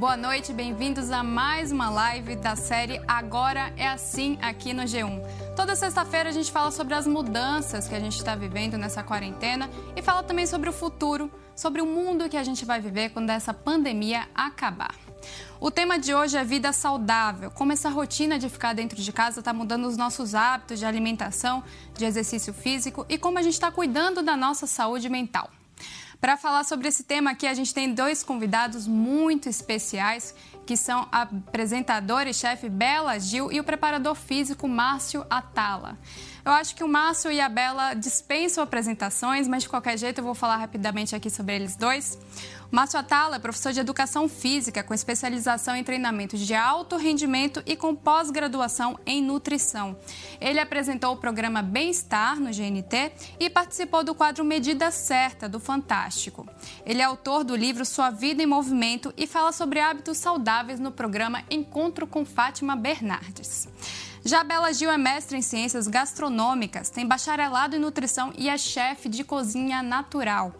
boa noite, bem-vindos a mais uma live da série Agora é Assim aqui no G1. Toda sexta-feira a gente fala sobre as mudanças que a gente está vivendo nessa quarentena e fala também sobre o futuro, sobre o mundo que a gente vai viver quando essa pandemia acabar. O tema de hoje é vida saudável, como essa rotina de ficar dentro de casa está mudando os nossos hábitos de alimentação, de exercício físico e como a gente está cuidando da nossa saúde mental. Para falar sobre esse tema aqui, a gente tem dois convidados muito especiais, que são a apresentadora e chefe Bela Gil e o preparador físico Márcio Atala. Eu acho que o Márcio e a Bela dispensam apresentações, mas de qualquer jeito eu vou falar rapidamente aqui sobre eles dois. Márcio Atala é professor de educação física com especialização em treinamento de alto rendimento e com pós-graduação em nutrição. Ele apresentou o programa Bem-Estar no GNT e participou do quadro Medida Certa do Fantástico. Ele é autor do livro Sua Vida em Movimento e fala sobre hábitos saudáveis no programa Encontro com Fátima Bernardes. Já Bela Gil é mestre em ciências gastronômicas, tem bacharelado em nutrição e é chefe de cozinha natural.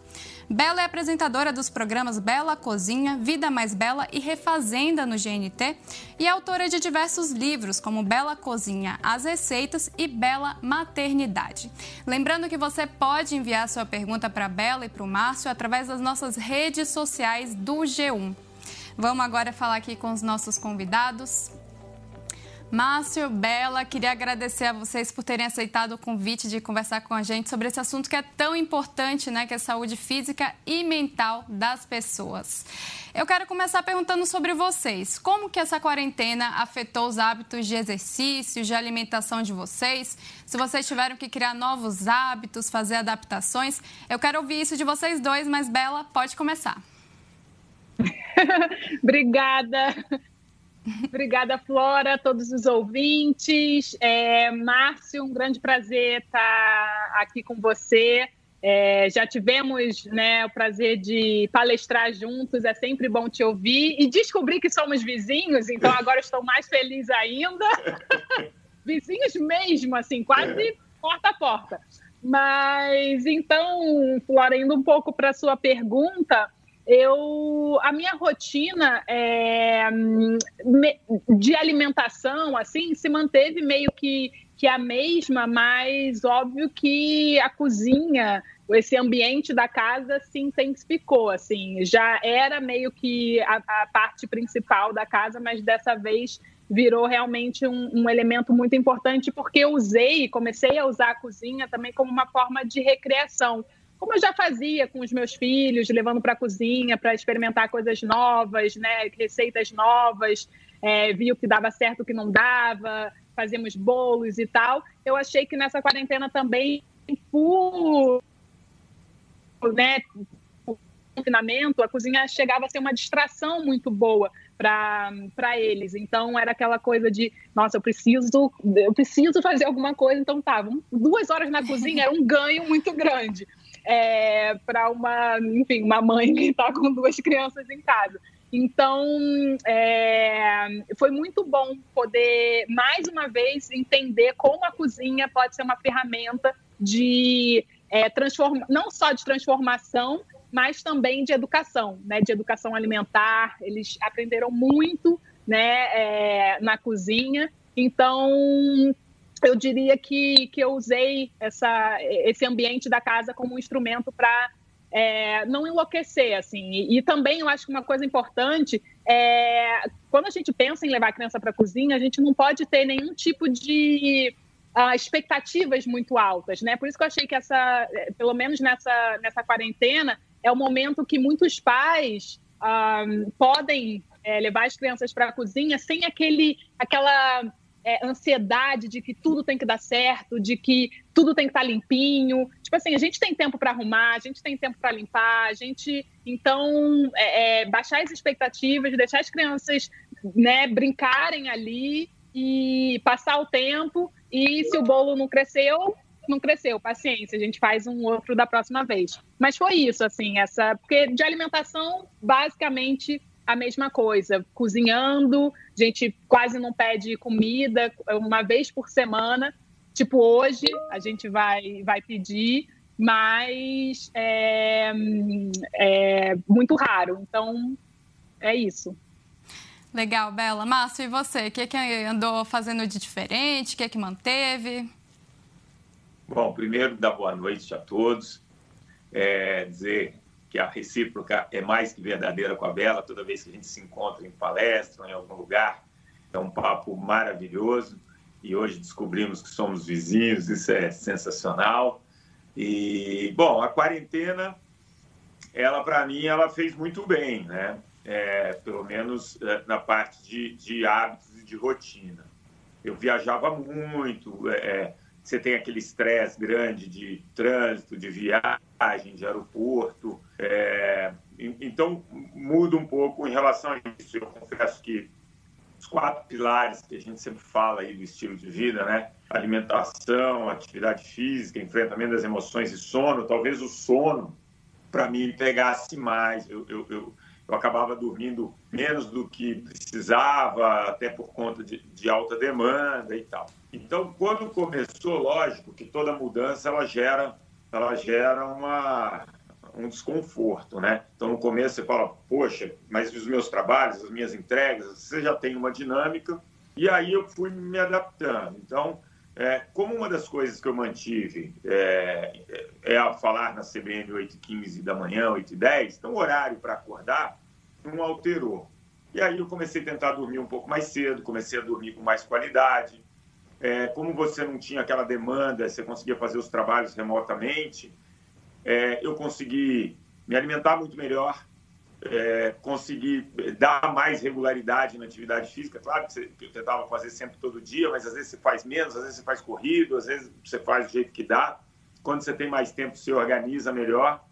Bela é apresentadora dos programas Bela Cozinha, Vida Mais Bela e Refazenda no GNT e é autora de diversos livros, como Bela Cozinha, As Receitas e Bela Maternidade. Lembrando que você pode enviar sua pergunta para a Bela e para o Márcio através das nossas redes sociais do G1. Vamos agora falar aqui com os nossos convidados. Márcio, Bela, queria agradecer a vocês por terem aceitado o convite de conversar com a gente sobre esse assunto que é tão importante, né, que é a saúde física e mental das pessoas. Eu quero começar perguntando sobre vocês. Como que essa quarentena afetou os hábitos de exercício, de alimentação de vocês? Se vocês tiveram que criar novos hábitos, fazer adaptações, eu quero ouvir isso de vocês dois, mas Bela, pode começar. Obrigada. Obrigada, Flora, todos os ouvintes. É, Márcio, um grande prazer estar aqui com você. É, já tivemos né, o prazer de palestrar juntos, é sempre bom te ouvir. E descobri que somos vizinhos, então agora estou mais feliz ainda. vizinhos mesmo, assim, quase porta a porta. Mas então, Flora, indo um pouco para a sua pergunta, eu a minha rotina é, de alimentação assim se manteve meio que, que a mesma, mas óbvio que a cozinha, esse ambiente da casa se intensificou assim, já era meio que a, a parte principal da casa, mas dessa vez virou realmente um, um, elemento muito importante porque eu usei, comecei a usar a cozinha também como uma forma de recreação como eu já fazia com os meus filhos, levando para a cozinha para experimentar coisas novas, né, receitas novas, é, o que dava certo, o que não dava, fazíamos bolos e tal. Eu achei que nessa quarentena também, por né, confinamento, a cozinha chegava a ser uma distração muito boa para eles. Então era aquela coisa de, nossa, eu preciso, eu preciso fazer alguma coisa. Então tava duas horas na cozinha era um ganho muito grande é, para uma, enfim, uma mãe que está com duas crianças em casa. Então, é, foi muito bom poder, mais uma vez, entender como a cozinha pode ser uma ferramenta de é, transforma, não só de transformação, mas também de educação, né, de educação alimentar. Eles aprenderam muito né, é, na cozinha. Então, eu diria que, que eu usei essa, esse ambiente da casa como um instrumento para é, não enlouquecer, assim. E, e, também eu acho que uma coisa importante é quando a gente pensa em levar a criança para a cozinha, a gente não pode ter nenhum tipo de uh, expectativas muito altas, né? Por isso que eu achei que essa, pelo menos nessa, nessa quarentena, é o momento que muitos pais uh, podem é, levar as crianças para a cozinha sem aquele, aquela é, ansiedade de que tudo tem que dar certo, de que tudo tem que estar tá limpinho. Tipo assim, a gente tem tempo para arrumar, a gente tem tempo para limpar, a gente. Então, é, é, baixar as expectativas, deixar as crianças né, brincarem ali e passar o tempo. E se o bolo não cresceu, não cresceu, paciência, a gente faz um outro da próxima vez. Mas foi isso, assim, essa. Porque de alimentação, basicamente a mesma coisa, cozinhando, a gente quase não pede comida uma vez por semana. Tipo, hoje a gente vai, vai pedir, mas é, é muito raro. Então, é isso. Legal, Bela. Márcio, e você? O que, que andou fazendo de diferente? O que, que manteve? Bom, primeiro, dar boa noite a todos. É, dizer que a recíproca é mais que verdadeira com a Bela. Toda vez que a gente se encontra em palestra, em algum lugar, é um papo maravilhoso. E hoje descobrimos que somos vizinhos, isso é sensacional. E, bom, a quarentena, ela, para mim, ela fez muito bem, né? é, pelo menos é, na parte de, de, hábitos e de rotina. Eu viajava muito, é você tem aquele estresse grande de trânsito, de viagem, de aeroporto. É, então, muda um pouco em relação a isso. Eu confesso que os quatro pilares que a gente sempre fala aí do estilo de vida, né? Alimentação, atividade física, enfrentamento das emoções e sono. Talvez o sono, para mim, pegasse mais. Eu, eu, eu, eu acabava dormindo menos do que precisava, até por conta de, de, alta demanda e tal. Então, quando começou, lógico que toda mudança ela gera, ela gera uma, um desconforto, né? Então, no começo você fala, poxa, mas os meus trabalhos, as minhas entregas, você já tem uma dinâmica, e aí eu fui me adaptando. Então, é, como uma das coisas que eu mantive é, é, é falar na CBN 8h15 da manhã, 8h10, então o horário para acordar não alterou. E aí eu comecei a tentar dormir um pouco mais cedo, comecei a dormir com mais qualidade. É, como você não tinha aquela demanda, você conseguia fazer os trabalhos remotamente, é, eu consegui me alimentar muito melhor, é, consegui dar mais regularidade na atividade física. Claro que, você, eu tentava fazer sempre todo dia, mas às vezes você faz menos, às vezes você faz corrido, às vezes você faz do jeito que dá. Quando você tem mais tempo, você organiza melhor.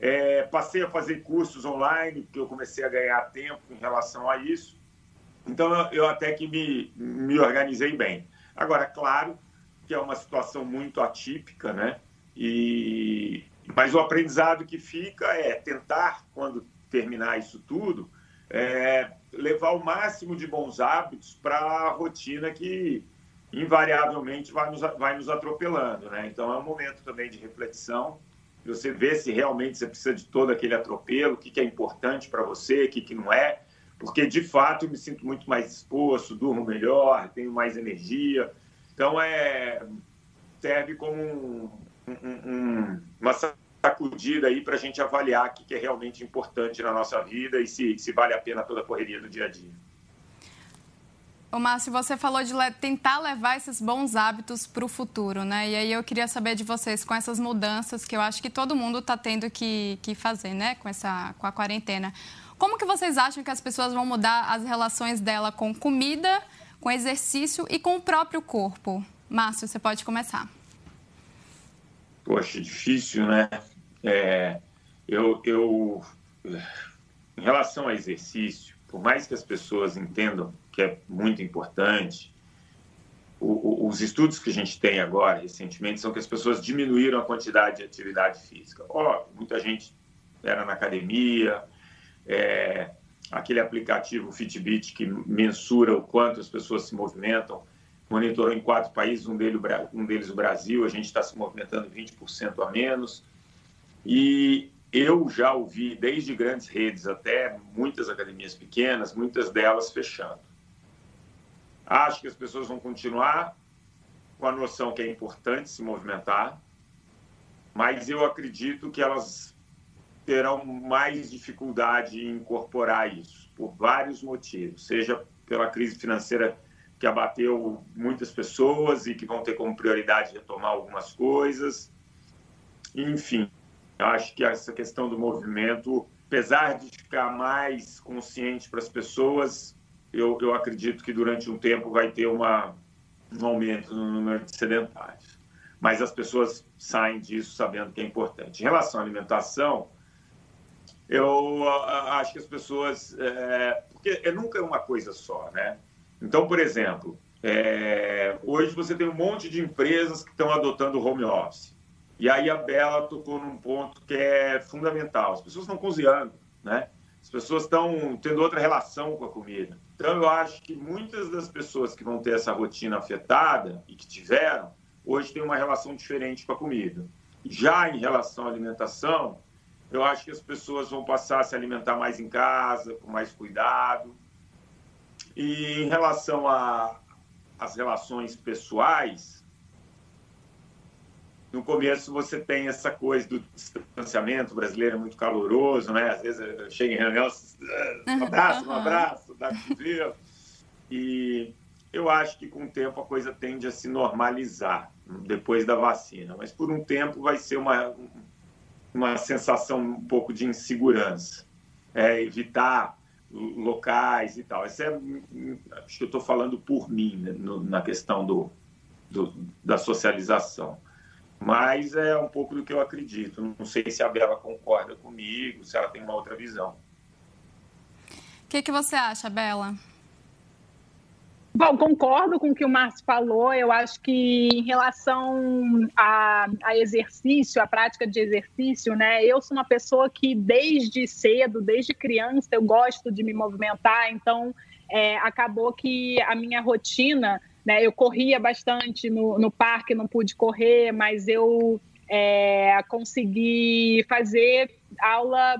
É, passei a fazer cursos online, porque eu comecei a ganhar tempo em relação a isso. Então, eu, eu até que me, me organizei bem. Agora, claro que é uma situação muito atípica, né? E, mas o aprendizado que fica é tentar, quando terminar isso tudo, é, levar o máximo de bons hábitos para a rotina que invariavelmente vai nos, vai nos atropelando, né? Então, é um momento também de reflexão você vê se realmente você precisa de todo aquele atropelo, o que, que é importante para você, o que, que não é, porque de fato eu me sinto muito mais disposto, durmo melhor, tenho mais energia. Então, é, serve como um, um, um, uma sacudida aí para a gente avaliar o que, é realmente importante na nossa vida e se, se vale a pena toda a correria do dia a dia. Ô, Márcio, você falou de tentar levar esses bons hábitos para o futuro, né? E aí eu queria saber de vocês, com essas mudanças que eu acho que todo mundo está tendo que, que fazer, né? Com, essa, com a quarentena. Como que vocês acham que as pessoas vão mudar as relações dela com comida, com exercício e com o próprio corpo? Márcio, você pode começar. Poxa, difícil, né? É, eu, eu, em relação ao exercício, por mais que as pessoas entendam que é muito importante. O, o, os estudos que a gente tem agora, recentemente, são que as pessoas diminuíram a quantidade de atividade física. Ó, muita gente era na academia, é, aquele aplicativo Fitbit que mensura o quanto as pessoas se movimentam, monitorou em quatro países, um deles, um deles o Brasil, a gente está se movimentando 20% a menos. E eu já ouvi, desde grandes redes até muitas academias pequenas, muitas delas fechando. Acho que as pessoas vão continuar com a noção que é importante se movimentar, mas eu acredito que elas terão mais dificuldade em incorporar isso, por vários motivos, seja pela crise financeira que abateu muitas pessoas e que vão ter como prioridade retomar algumas coisas. Enfim, acho que essa questão do movimento, apesar de ficar mais consciente para as pessoas, eu, eu acredito que durante um tempo vai ter uma, um aumento no número de sedentários. Mas as pessoas saem disso sabendo que é importante. Em relação à alimentação, eu acho que as pessoas. É, porque é nunca uma coisa só, né? Então, por exemplo, é, hoje você tem um monte de empresas que estão adotando home office. E aí a Bela tocou num ponto que é fundamental. As pessoas estão cozinhando, né? As pessoas estão tendo outra relação com a comida. Então, eu acho que muitas das pessoas que vão ter essa rotina afetada e que tiveram, hoje têm uma relação diferente com a comida. Já em relação à alimentação, eu acho que as pessoas vão passar a se alimentar mais em casa, com mais cuidado. E em relação às relações pessoais, no começo você tem essa coisa do distanciamento brasileiro é muito caloroso, né? Às vezes chega em reunião, um abraço, um abraço, dá cotovelo. E eu acho que com o tempo a coisa tende a se normalizar depois da vacina, mas por um tempo vai ser uma, uma sensação um pouco de insegurança. É, evitar locais e tal. Isso é, acho que eu estou falando por mim, né, no, na questão do, do, da socialização. Mas é um pouco do que eu acredito. Não sei se a Bela concorda comigo, se ela tem uma outra visão. O que, que você acha, Bela? Bom, concordo com o que o Márcio falou. Eu acho que em relação a, a, exercício, a prática de exercício, né? Eu sou uma pessoa que desde cedo, desde criança, eu gosto de me movimentar. Então, é, acabou que a minha rotina, né? Eu corria bastante no, no parque, não pude correr, mas eu é, consegui fazer aula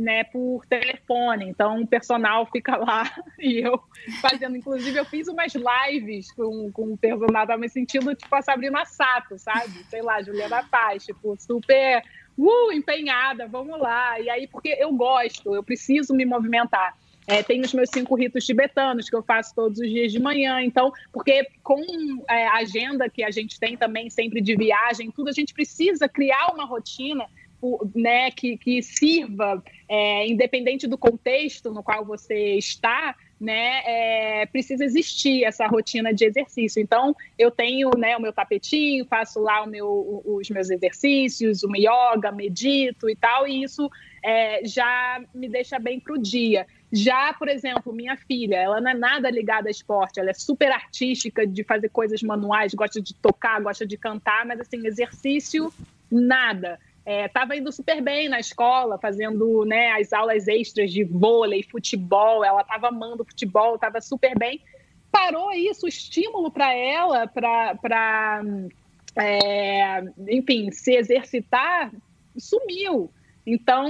né, por telefone. Então, o personal fica lá e eu fazendo. Inclusive, eu fiz umas lives com, com o personal, tava me sentindo tipo a Sabrina Sato, sabe? Sei lá, Juliana Paz, tipo, super uh, empenhada, vamos lá. E aí, porque eu gosto, eu preciso me movimentar. É, tem os meus cinco ritos tibetanos que eu faço todos os dias de manhã. Então, porque com é, a agenda que a gente tem também sempre de viagem, tudo, a gente precisa criar uma rotina né, que, que sirva, é, independente do contexto no qual você está, né, é, precisa existir essa rotina de exercício. Então, eu tenho né, o meu tapetinho, faço lá meu, os meus exercícios, o yoga, medito e tal, e isso é, já me deixa bem para o dia. Já, por exemplo, minha filha, ela não é nada ligada a esporte, ela é super artística de fazer coisas manuais, gosta de tocar, gosta de cantar, mas assim, exercício, nada estava é, indo super bem na escola, fazendo né, as aulas extras de vôlei, futebol, ela estava amando futebol, estava super bem. Parou isso, o estímulo para ela, para, é, enfim, se exercitar, sumiu. Então,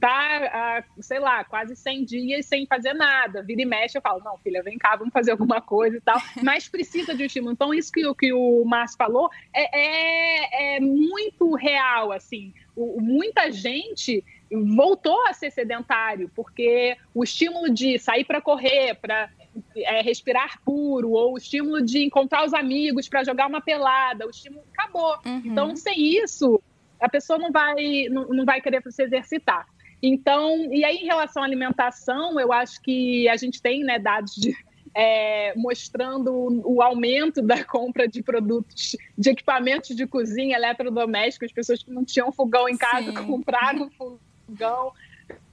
tá, sei lá, quase 100 dias sem fazer nada. Vira e mexe, eu falo, não, filha, vem cá, vamos fazer alguma coisa e tal. Mas precisa de um estímulo. Então, isso que, que o Márcio falou é, é, é muito real, assim. O, muita gente voltou a ser sedentário, porque o estímulo de sair para correr, para é, respirar puro, ou o estímulo de encontrar os amigos para jogar uma pelada, o estímulo acabou. Uhum. Então, sem isso, a pessoa não vai, não, não vai querer se exercitar. Então, e aí em relação à alimentação, eu acho que a gente tem né, dados de, é, mostrando o aumento da compra de produtos, de equipamentos de cozinha eletrodomésticos, pessoas que não tinham fogão em casa Sim. compraram fogão,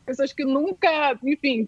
pessoas que nunca, enfim,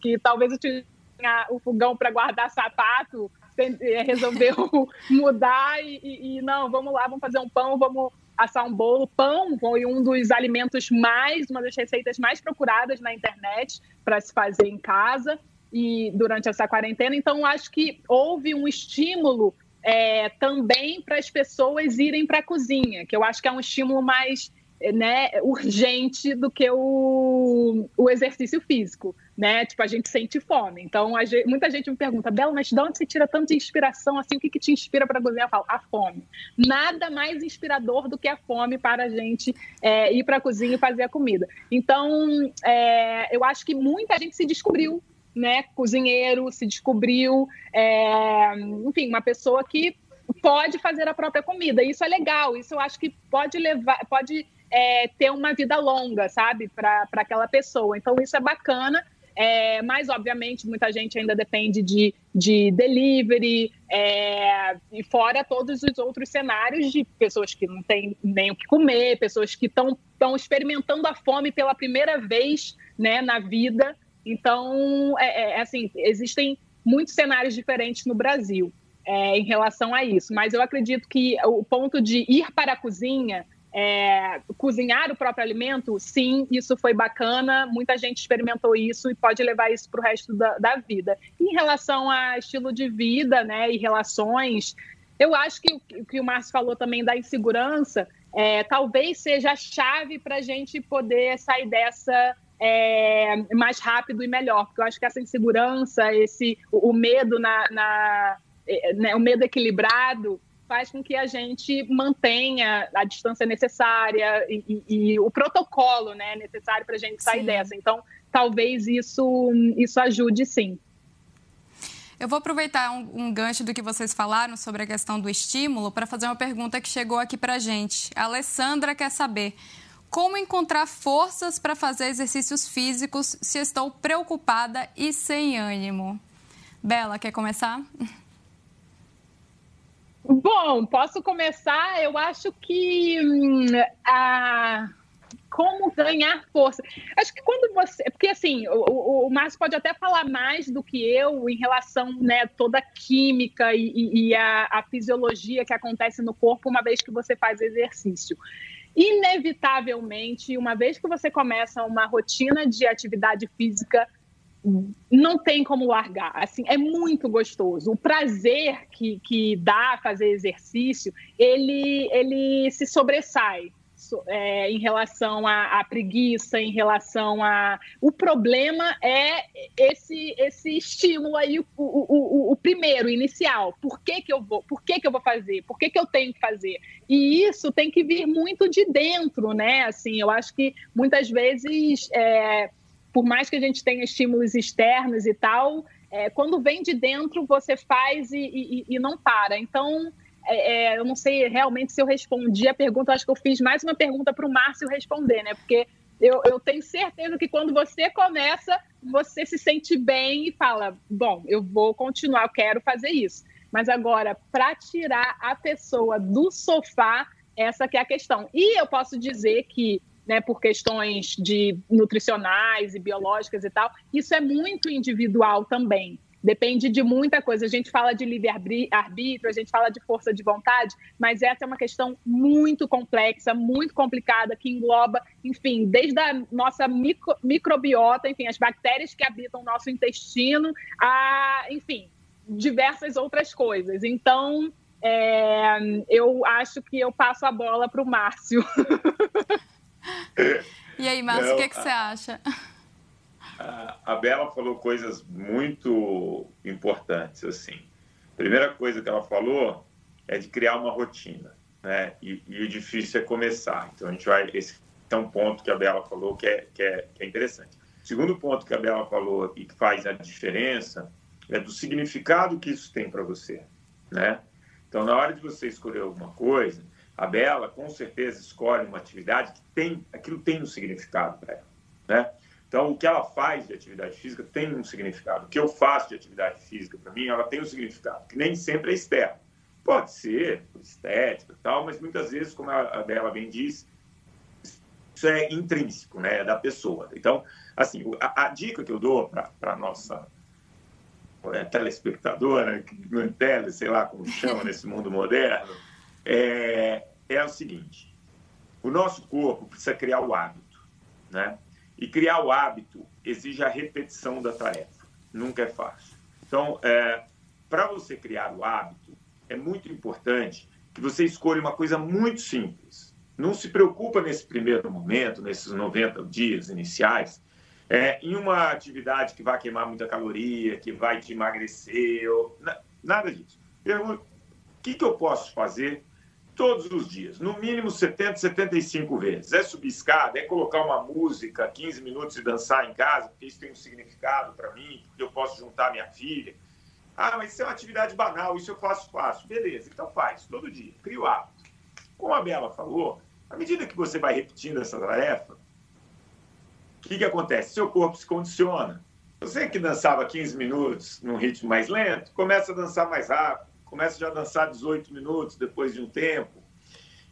que talvez tinha o fogão para guardar sapato, é, resolveu mudar e, e, e, não, vamos lá, vamos fazer um pão, vamos assar um bolo. Pão foi um dos alimentos mais, uma das receitas mais procuradas na internet para se fazer em casa e durante essa quarentena. Então, acho que houve um estímulo é, também para as pessoas irem para a cozinha, que eu acho que é um estímulo mais né, urgente do que o, o exercício físico né? Tipo, a gente sente fome. Então, gente, muita gente me pergunta, Bela, mas de onde você tira tanta inspiração assim? O que, que te inspira para cozinhar? Eu falo, a fome. Nada mais inspirador do que a fome para a gente é, ir para a cozinha e fazer a comida. Então, é, eu acho que muita gente se descobriu, né? Cozinheiro, se descobriu, é, enfim, uma pessoa que pode fazer a própria comida. Isso é legal. Isso eu acho que pode levar, pode é, ter uma vida longa, sabe, para aquela pessoa. Então, isso é bacana. É, mas, obviamente, muita gente ainda depende de, de delivery, é, e fora todos os outros cenários de pessoas que não têm nem o que comer, pessoas que estão experimentando a fome pela primeira vez né, na vida. Então, é, é, assim, existem muitos cenários diferentes no Brasil é, em relação a isso. Mas eu acredito que o ponto de ir para a cozinha é, cozinhar o próprio alimento, sim, isso foi bacana, muita gente experimentou isso e pode levar isso para o resto da, da, vida. Em relação a estilo de vida né, e relações, eu acho que o que o Márcio falou também da insegurança é, talvez seja a chave para a gente poder sair dessa é, mais rápido e melhor, porque eu acho que essa insegurança, esse o, o medo na, na é, né, o medo equilibrado faz com que a gente mantenha a distância necessária e, e, e o protocolo né, necessário para a gente sair sim. dessa. Então, talvez isso, isso ajude sim. Eu vou aproveitar um, um, gancho do que vocês falaram sobre a questão do estímulo para fazer uma pergunta que chegou aqui para a gente. A Alessandra quer saber como encontrar forças para fazer exercícios físicos se estou preocupada e sem ânimo. Bela, quer começar? Bom, posso começar. Eu acho que hum, a como ganhar força. Acho que quando você. Porque, assim, o, o, Márcio pode até falar mais do que eu em relação né, toda a química e, e a, a, fisiologia que acontece no corpo uma vez que você faz exercício. Inevitavelmente, uma vez que você começa uma rotina de atividade física, não tem como largar. Assim, é muito gostoso. O prazer que, que dá fazer exercício, ele, ele se sobressai é, em relação à, à, preguiça, em relação a. O problema é esse esse estímulo aí, o, o, o, o, primeiro, inicial. Por que, que eu vou? Por que, que eu vou fazer? Por que, que eu tenho que fazer? E isso tem que vir muito de dentro, né? Assim, eu acho que muitas vezes. É, por mais que a gente tenha estímulos externos e tal, é, quando vem de dentro, você faz e, e, e não para. Então, é, é, eu não sei realmente se eu respondi a pergunta, acho que eu fiz mais uma pergunta para o Márcio responder, né? Porque eu, eu, tenho certeza que quando você começa, você se sente bem e fala: bom, eu vou continuar, eu quero fazer isso. Mas agora, para tirar a pessoa do sofá, essa que é a questão. E eu posso dizer que né, por questões de nutricionais e biológicas e tal, isso é muito individual também. Depende de muita coisa. A gente fala de livre-arbítrio, a gente fala de força de vontade, mas essa é uma questão muito complexa, muito complicada, que engloba, enfim, desde a nossa micro, microbiota, enfim, as bactérias que habitam o nosso intestino, a, enfim, diversas outras coisas. Então, é, eu acho que eu passo a bola para o Márcio. E aí, Márcio, o que, que você acha? A, Bela falou coisas muito importantes, assim. Primeira coisa que ela falou é de criar uma rotina, né? E, e o difícil é começar. Então, a gente vai... Esse é um ponto que a Bela falou que é, que é, que é interessante. segundo ponto que a Bela falou e que faz a diferença é do significado que isso tem para você, né? Então, na hora de você escolher alguma coisa, a Bela, com certeza, escolhe uma atividade que tem, aquilo tem um significado para ela, né? Então, o que ela faz de atividade física tem um significado. O que eu faço de atividade física, para mim, ela tem um significado, que nem sempre é externo. Pode ser estética tal, mas muitas vezes, como a Bela bem diz, isso é intrínseco, né, é da pessoa. Então, assim, a, a dica que eu dou para a nossa é, telespectadora, tele, sei lá como chama nesse mundo moderno, é, é o seguinte: o nosso corpo precisa criar o hábito, né? E criar o hábito exige a repetição da tarefa. Nunca é fácil. Então, é, para você criar o hábito, é muito importante que você escolha uma coisa muito simples. Não se preocupa nesse primeiro momento, nesses 90 dias iniciais, é, em uma atividade que vai queimar muita caloria, que vai te emagrecer, ou, nada disso. Pergunta, o que, que eu posso fazer todos os dias, no mínimo 70, 75 vezes. É subir escada, é colocar uma música 15 minutos e dançar em casa, porque isso tem um significado para mim, porque eu posso juntar minha filha. Ah, mas isso é uma atividade banal, isso eu faço fácil. Beleza, então faz, todo dia, cria o hábito. Como a Bela falou, à medida que você vai repetindo essa tarefa, o que, que acontece? Seu corpo se condiciona. Você que dançava 15 minutos num ritmo mais lento, começa a dançar mais rápido começa já a dançar 18 minutos depois de um tempo.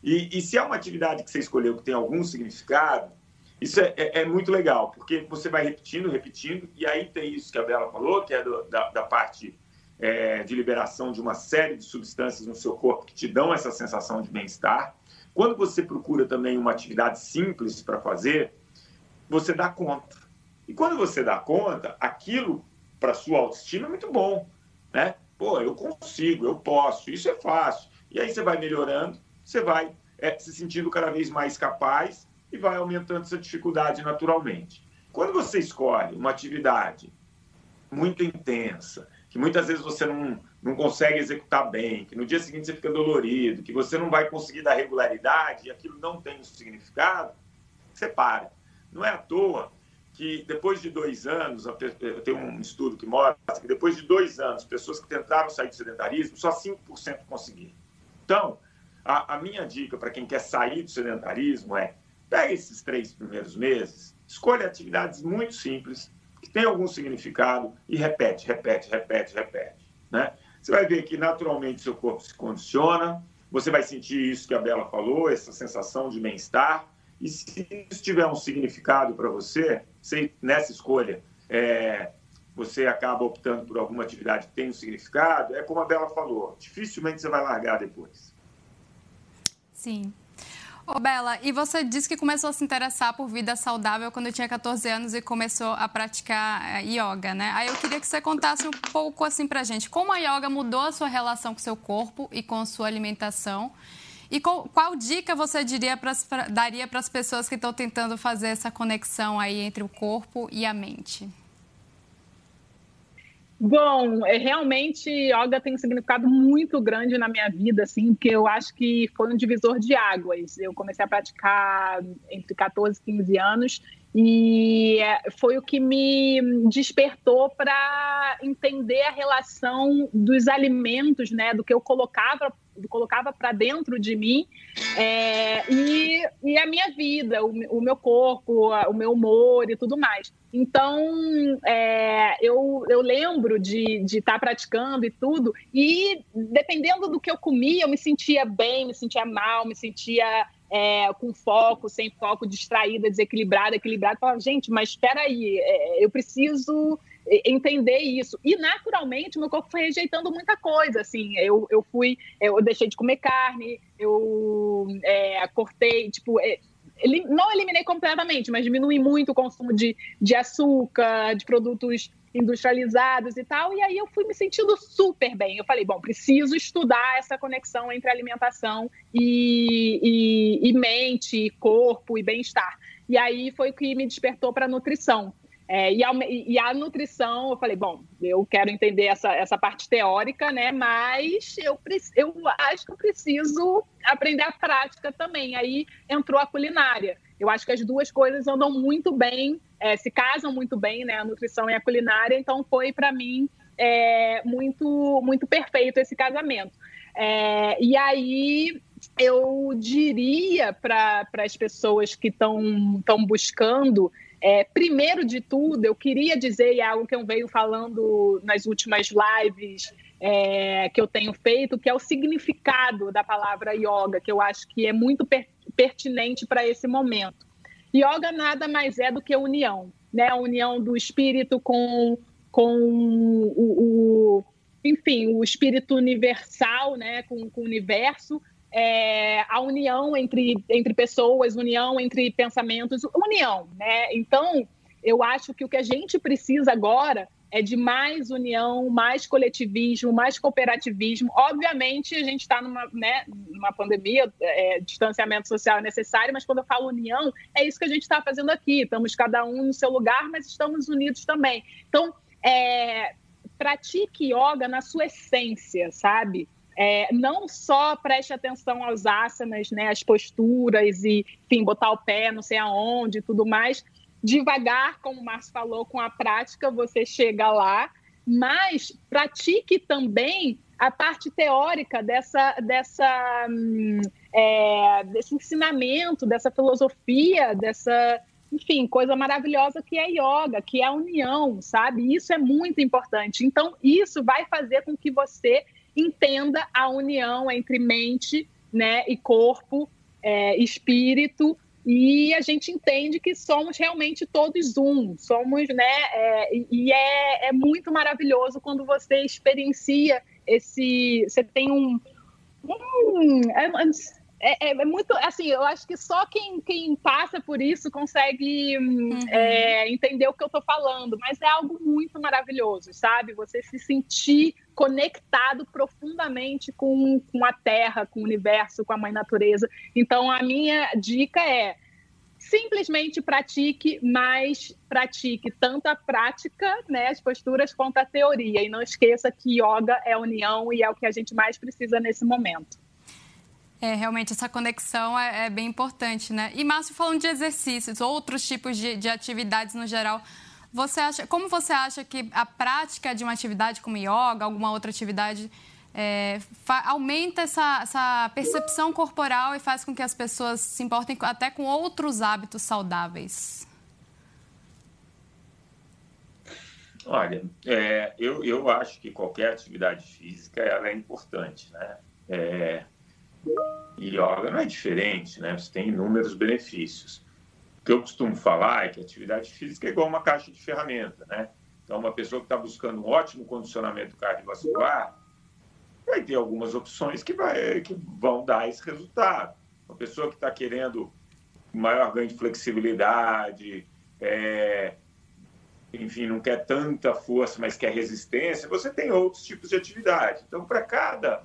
E, e se é uma atividade que você escolheu que tem algum significado, isso é, é, é, muito legal, porque você vai repetindo, repetindo, e aí tem isso que a Bela falou, que é do, da, da, parte é, de liberação de uma série de substâncias no seu corpo que te dão essa sensação de bem-estar. Quando você procura também uma atividade simples para fazer, você dá conta. E quando você dá conta, aquilo para sua autoestima é muito bom, né? Pô, eu consigo, eu posso, isso é fácil. E aí você vai melhorando, você vai é, se sentindo cada vez mais capaz e vai aumentando essa dificuldade naturalmente. Quando você escolhe uma atividade muito intensa, que muitas vezes você não, não consegue executar bem, que no dia seguinte você fica dolorido, que você não vai conseguir dar regularidade e aquilo não tem um significado, você para. Não é à toa que depois de dois anos, eu tenho um estudo que mostra que depois de dois anos, pessoas que tentaram sair do sedentarismo, só 5% conseguiram. Então, a, a minha dica para quem quer sair do sedentarismo é pegue esses três primeiros meses, escolha atividades muito simples, que tem algum significado e repete, repete, repete, repete. Né? Você vai ver que naturalmente seu corpo se condiciona, você vai sentir isso que a Bela falou, essa sensação de bem-estar. E se isso tiver um significado para você, você, nessa escolha, é, você acaba optando por alguma atividade que tem um significado, é como a Bela falou, dificilmente você vai largar depois. Sim. Ô, Bela, e você disse que começou a se interessar por vida saudável quando tinha 14 anos e começou a praticar eh, yoga, né? Aí eu queria que você contasse um pouco assim pra gente, como a yoga mudou a sua relação com seu corpo e com sua alimentação e qual, qual dica você diria pras, pra, daria para as pessoas que estão tentando fazer essa conexão aí entre o corpo e a mente? Bom, é, realmente yoga tem um significado muito grande na minha vida, assim, porque eu acho que foi um divisor de águas. Eu comecei a praticar entre 14 e 15 anos e é, foi o que me despertou para entender a relação dos alimentos, né, do que eu colocava colocava para dentro de mim é, e, e a minha vida, o, o, meu corpo, o meu humor e tudo mais. Então, é, eu, eu lembro de estar tá praticando e tudo, e dependendo do que eu comia, eu me sentia bem, me sentia mal, me sentia é, com foco, sem foco, distraída, desequilibrada, equilibrada. Falava, gente, mas espera aí, é, eu preciso entender isso. E naturalmente meu corpo foi rejeitando muita coisa, assim, eu, eu fui, eu deixei de comer carne, eu é, cortei, tipo, é, não eliminei completamente, mas diminui muito o consumo de, de açúcar, de produtos industrializados e tal, e aí eu fui me sentindo super bem. Eu falei, bom, preciso estudar essa conexão entre alimentação e, e, e mente, corpo e bem-estar. E aí foi o que me despertou para a nutrição. É, e, a, e, a, nutrição, eu falei, bom, eu quero entender essa, essa parte teórica, né? Mas eu, eu acho que eu preciso aprender a prática também. Aí entrou a culinária. Eu acho que as duas coisas andam muito bem, é, se casam muito bem, né? A nutrição e a culinária. Então foi para mim é, muito muito perfeito esse casamento. É, e aí eu diria para as pessoas que estão buscando é, primeiro de tudo, eu queria dizer, e é algo que eu venho falando nas últimas lives é, que eu tenho feito, que é o significado da palavra yoga, que eu acho que é muito per pertinente para esse momento. Yoga nada mais é do que união, né? A união do espírito com, com o, o enfim, o espírito universal, né? com, com o universo, é, a união entre, entre pessoas, união entre pensamentos, união, né? Então, eu acho que o que a gente precisa agora é de mais união, mais coletivismo, mais cooperativismo. Obviamente, a gente está numa, né, numa pandemia, é, distanciamento social é necessário, mas quando eu falo união, é isso que a gente está fazendo aqui. Estamos cada um no seu lugar, mas estamos unidos também. Então, é, pratique yoga na sua essência, sabe? É, não só preste atenção aos asanas, né, as posturas e, enfim, botar o pé não sei aonde e tudo mais. Devagar, como o Márcio falou, com a prática você chega lá, mas pratique também a parte teórica dessa, dessa, hum, é, desse ensinamento, dessa filosofia, dessa, enfim, coisa maravilhosa que é yoga, que é a união, sabe? Isso é muito importante. Então, isso vai fazer com que você entenda a união entre mente né, e corpo, é, espírito, e a gente entende que somos realmente todos um, somos, né? É, e é, é muito maravilhoso quando você experiencia esse. Você tem um. um é, é, é, muito assim, eu acho que só quem, quem passa por isso consegue hum, uhum. é, entender o que eu estou falando, mas é algo muito maravilhoso, sabe? Você se sentir conectado profundamente com, com a Terra, com o universo, com a Mãe Natureza. Então, a minha dica é simplesmente pratique, mas pratique tanto a prática, né, as posturas, quanto a teoria. E não esqueça que yoga é união e é o que a gente mais precisa nesse momento. É, realmente, essa conexão é, é bem importante, né? E, Márcio, falando de exercícios, outros tipos de, de atividades no geral, você acha, como você acha que a prática de uma atividade como yoga, alguma outra atividade, é, aumenta essa, essa, percepção corporal e faz com que as pessoas se importem até com outros hábitos saudáveis? Olha, é, eu, eu acho que qualquer atividade física ela é importante, né? É, yoga não é diferente, né? Você tem inúmeros benefícios. O que eu costumo falar é que atividade física é igual uma caixa de ferramenta, né? Então, uma pessoa que está buscando um ótimo condicionamento cardiovascular vai ter algumas opções que, vai, que vão dar esse resultado. Uma pessoa que está querendo maior ganho de flexibilidade, é, enfim, não quer tanta força, mas quer resistência, você tem outros tipos de atividade. Então, para cada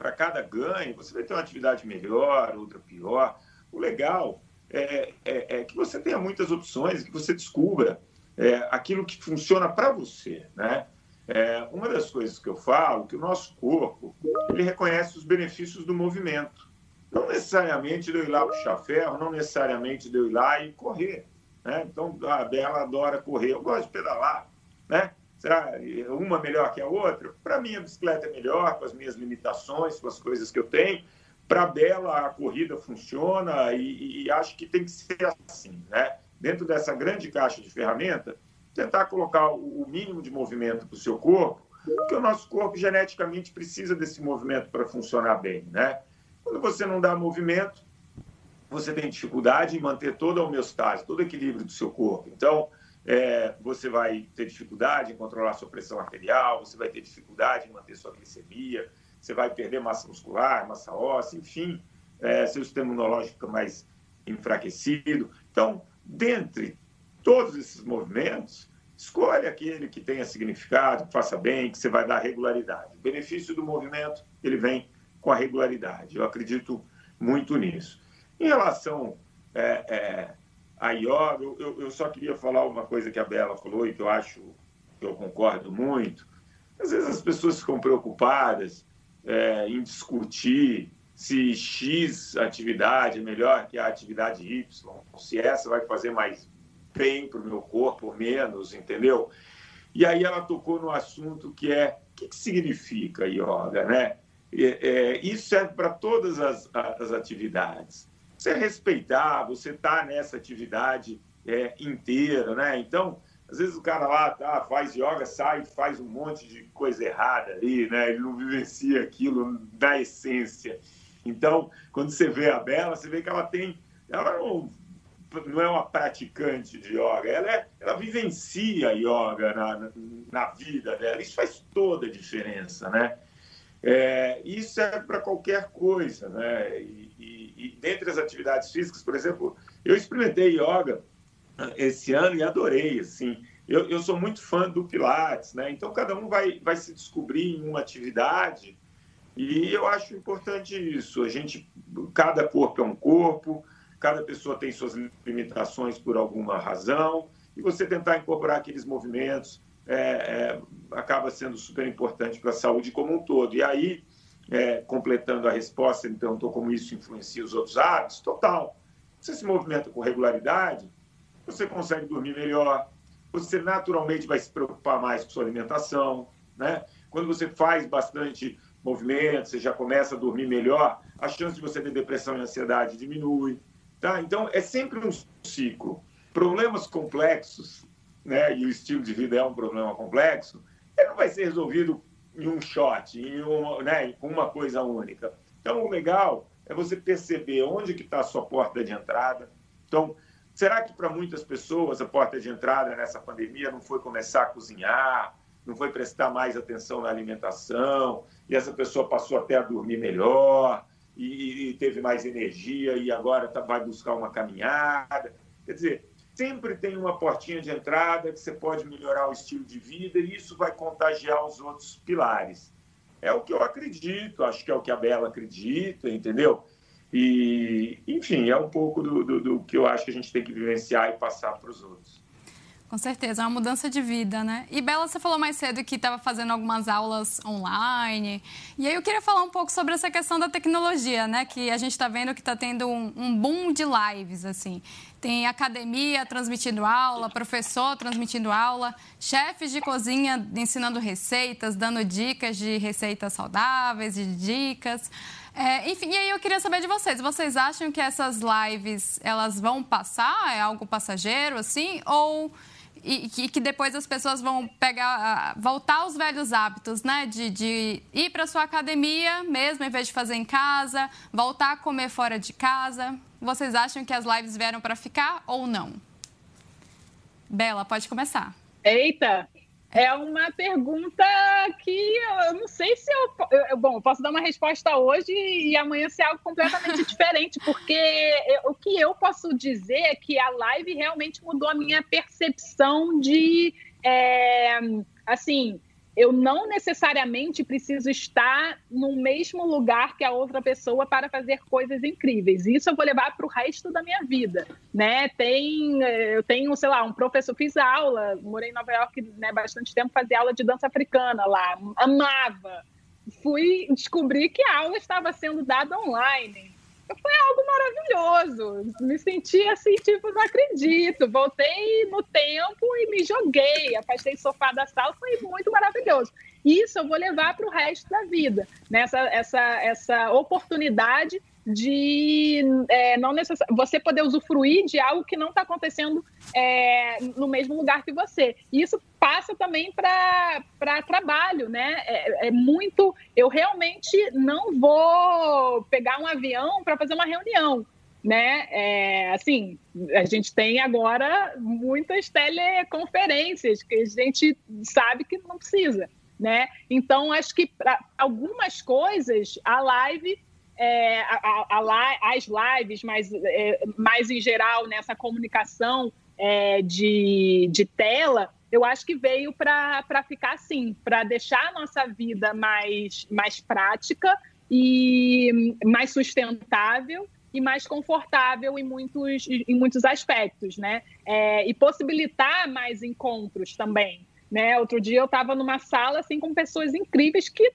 para cada ganho, você vai ter uma atividade melhor, outra pior. O legal é, é, é que você tenha muitas opções, que você descubra é, aquilo que funciona para você, né? É, uma das coisas que eu falo que o nosso corpo ele reconhece os benefícios do movimento. Não necessariamente de eu ir lá puxar ferro, não necessariamente de eu ir lá e correr. Né? Então, a Bela adora correr, eu gosto de pedalar. Né? Será uma melhor que a outra? Para mim, a bicicleta é melhor, com as minhas limitações, com as coisas que eu tenho. Para Bela, a corrida funciona e, e, acho que tem que ser assim. Né? Dentro dessa grande caixa de ferramenta, tentar colocar o mínimo de movimento para o seu corpo, porque o nosso corpo geneticamente precisa desse movimento para funcionar bem. Né? Quando você não dá movimento, você tem dificuldade em manter toda a homeostase, todo o equilíbrio do seu corpo. Então, é, você vai ter dificuldade em controlar sua pressão arterial, você vai ter dificuldade em manter sua glicemia, você vai perder massa muscular, massa óssea, enfim, é, seu sistema imunológico fica mais enfraquecido. Então, dentre todos esses movimentos, escolha aquele que tenha significado, que faça bem, que você vai dar regularidade. O benefício do movimento, ele vem com a regularidade. Eu acredito muito nisso. Em relação é, é, a yoga, eu, eu, só queria falar uma coisa que a Bela falou e que eu acho que eu concordo muito. Às vezes as pessoas ficam preocupadas é, em discutir se X atividade é melhor que a atividade Y, se essa vai fazer mais bem para o meu corpo ou menos, entendeu? E aí ela tocou no assunto que é o que, que significa yoga, né? É, é, isso serve para todas as, as atividades você respeitar, você tá nessa atividade é, inteira, né? Então, às vezes o cara lá tá, faz yoga, sai, faz um monte de coisa errada ali, né? Ele não vivencia aquilo da essência. Então, quando você vê a Bela, você vê que ela tem, ela não, não é uma praticante de yoga, ela, é, ela vivencia yoga na, na vida dela. Isso faz toda a diferença, né? É, isso é para qualquer coisa, né? E, e, e, dentre as atividades físicas, por exemplo, eu experimentei yoga ah, esse ano e adorei, assim. Eu, eu sou muito fã do Pilates, né? Então, cada um vai, vai se descobrir em uma atividade e eu acho importante isso. A gente, cada corpo é um corpo, cada pessoa tem suas limitações por alguma razão e você tentar incorporar aqueles movimentos é, é, acaba sendo super importante para a saúde como um todo. E aí, é, completando a resposta, ele perguntou como isso influencia os outros hábitos, total. Você se movimenta com regularidade, você consegue dormir melhor, você naturalmente vai se preocupar mais com sua alimentação, né? Quando você faz bastante movimento, você já começa a dormir melhor, a chance de você ter depressão e ansiedade diminui, tá? Então, é sempre um ciclo. Problemas complexos né, e o estilo de vida é um problema complexo, ele não vai ser resolvido em um shot, em uma, né, uma coisa única. Então, o legal é você perceber onde que está a sua porta de entrada. Então, será que para muitas pessoas a porta de entrada nessa pandemia não foi começar a cozinhar, não foi prestar mais atenção na alimentação, e essa pessoa passou até a dormir melhor, e, e teve mais energia, e agora tá, vai buscar uma caminhada. Quer dizer, sempre tem uma portinha de entrada que você pode melhorar o estilo de vida e isso vai contagiar os outros pilares. É o que eu acredito, acho que é o que a Bela acredita, entendeu? E, enfim, é um pouco do, do, do que eu acho que a gente tem que vivenciar e passar para os outros. Com certeza, é uma mudança de vida, né? E Bela, você falou mais cedo que estava fazendo algumas aulas online. E aí eu queria falar um pouco sobre essa questão da tecnologia, né? Que a gente está vendo que está tendo um, um, boom de lives, assim. Tem academia transmitindo aula, professor transmitindo aula, chefes de cozinha ensinando receitas, dando dicas de receitas saudáveis, de dicas. É, enfim, e aí eu queria saber de vocês. Vocês acham que essas lives elas vão passar? É algo passageiro, assim? Ou e que, depois as pessoas vão pegar, voltar aos velhos hábitos, né? De, de ir para sua academia mesmo, em vez de fazer em casa, voltar a comer fora de casa. Vocês acham que as lives vieram para ficar ou não? Bela, pode começar. Eita, é uma pergunta que eu não sei se eu, eu, Bom, eu posso dar uma resposta hoje e amanhã ser algo completamente diferente, porque eu, o que eu posso dizer é que a live realmente mudou a minha percepção de. É, assim, eu não necessariamente preciso estar no mesmo lugar que a outra pessoa para fazer coisas incríveis. Isso eu vou levar para o resto da minha vida, né? Tem, eu tenho, sei lá, um professor, fiz aula, morei em Nova York, né, bastante tempo, fazia aula de dança africana lá, amava. Fui descobrir que a aula estava sendo dada online foi algo maravilhoso. Me senti assim, tipo, não acredito. Voltei no tempo e me joguei, afastei o sofá da sala, foi muito maravilhoso. Isso eu vou levar para o resto da vida, nessa essa, essa oportunidade de é, não necess... você poder usufruir de algo que não está acontecendo é, no mesmo lugar que você. Isso passa também para trabalho, né? É, é, muito. Eu realmente não vou pegar um avião para fazer uma reunião. Né? É, assim, a gente tem agora muitas teleconferências que a gente sabe que não precisa, né? Então, acho que para algumas coisas a live é, a, a, as lives, mas é, mais em geral nessa comunicação é, de, de tela, eu acho que veio para ficar assim, para deixar a nossa vida mais, mais prática e mais sustentável e mais confortável em muitos, em muitos aspectos, né? É, e possibilitar mais encontros também. Né? Outro dia eu estava numa sala assim com pessoas incríveis que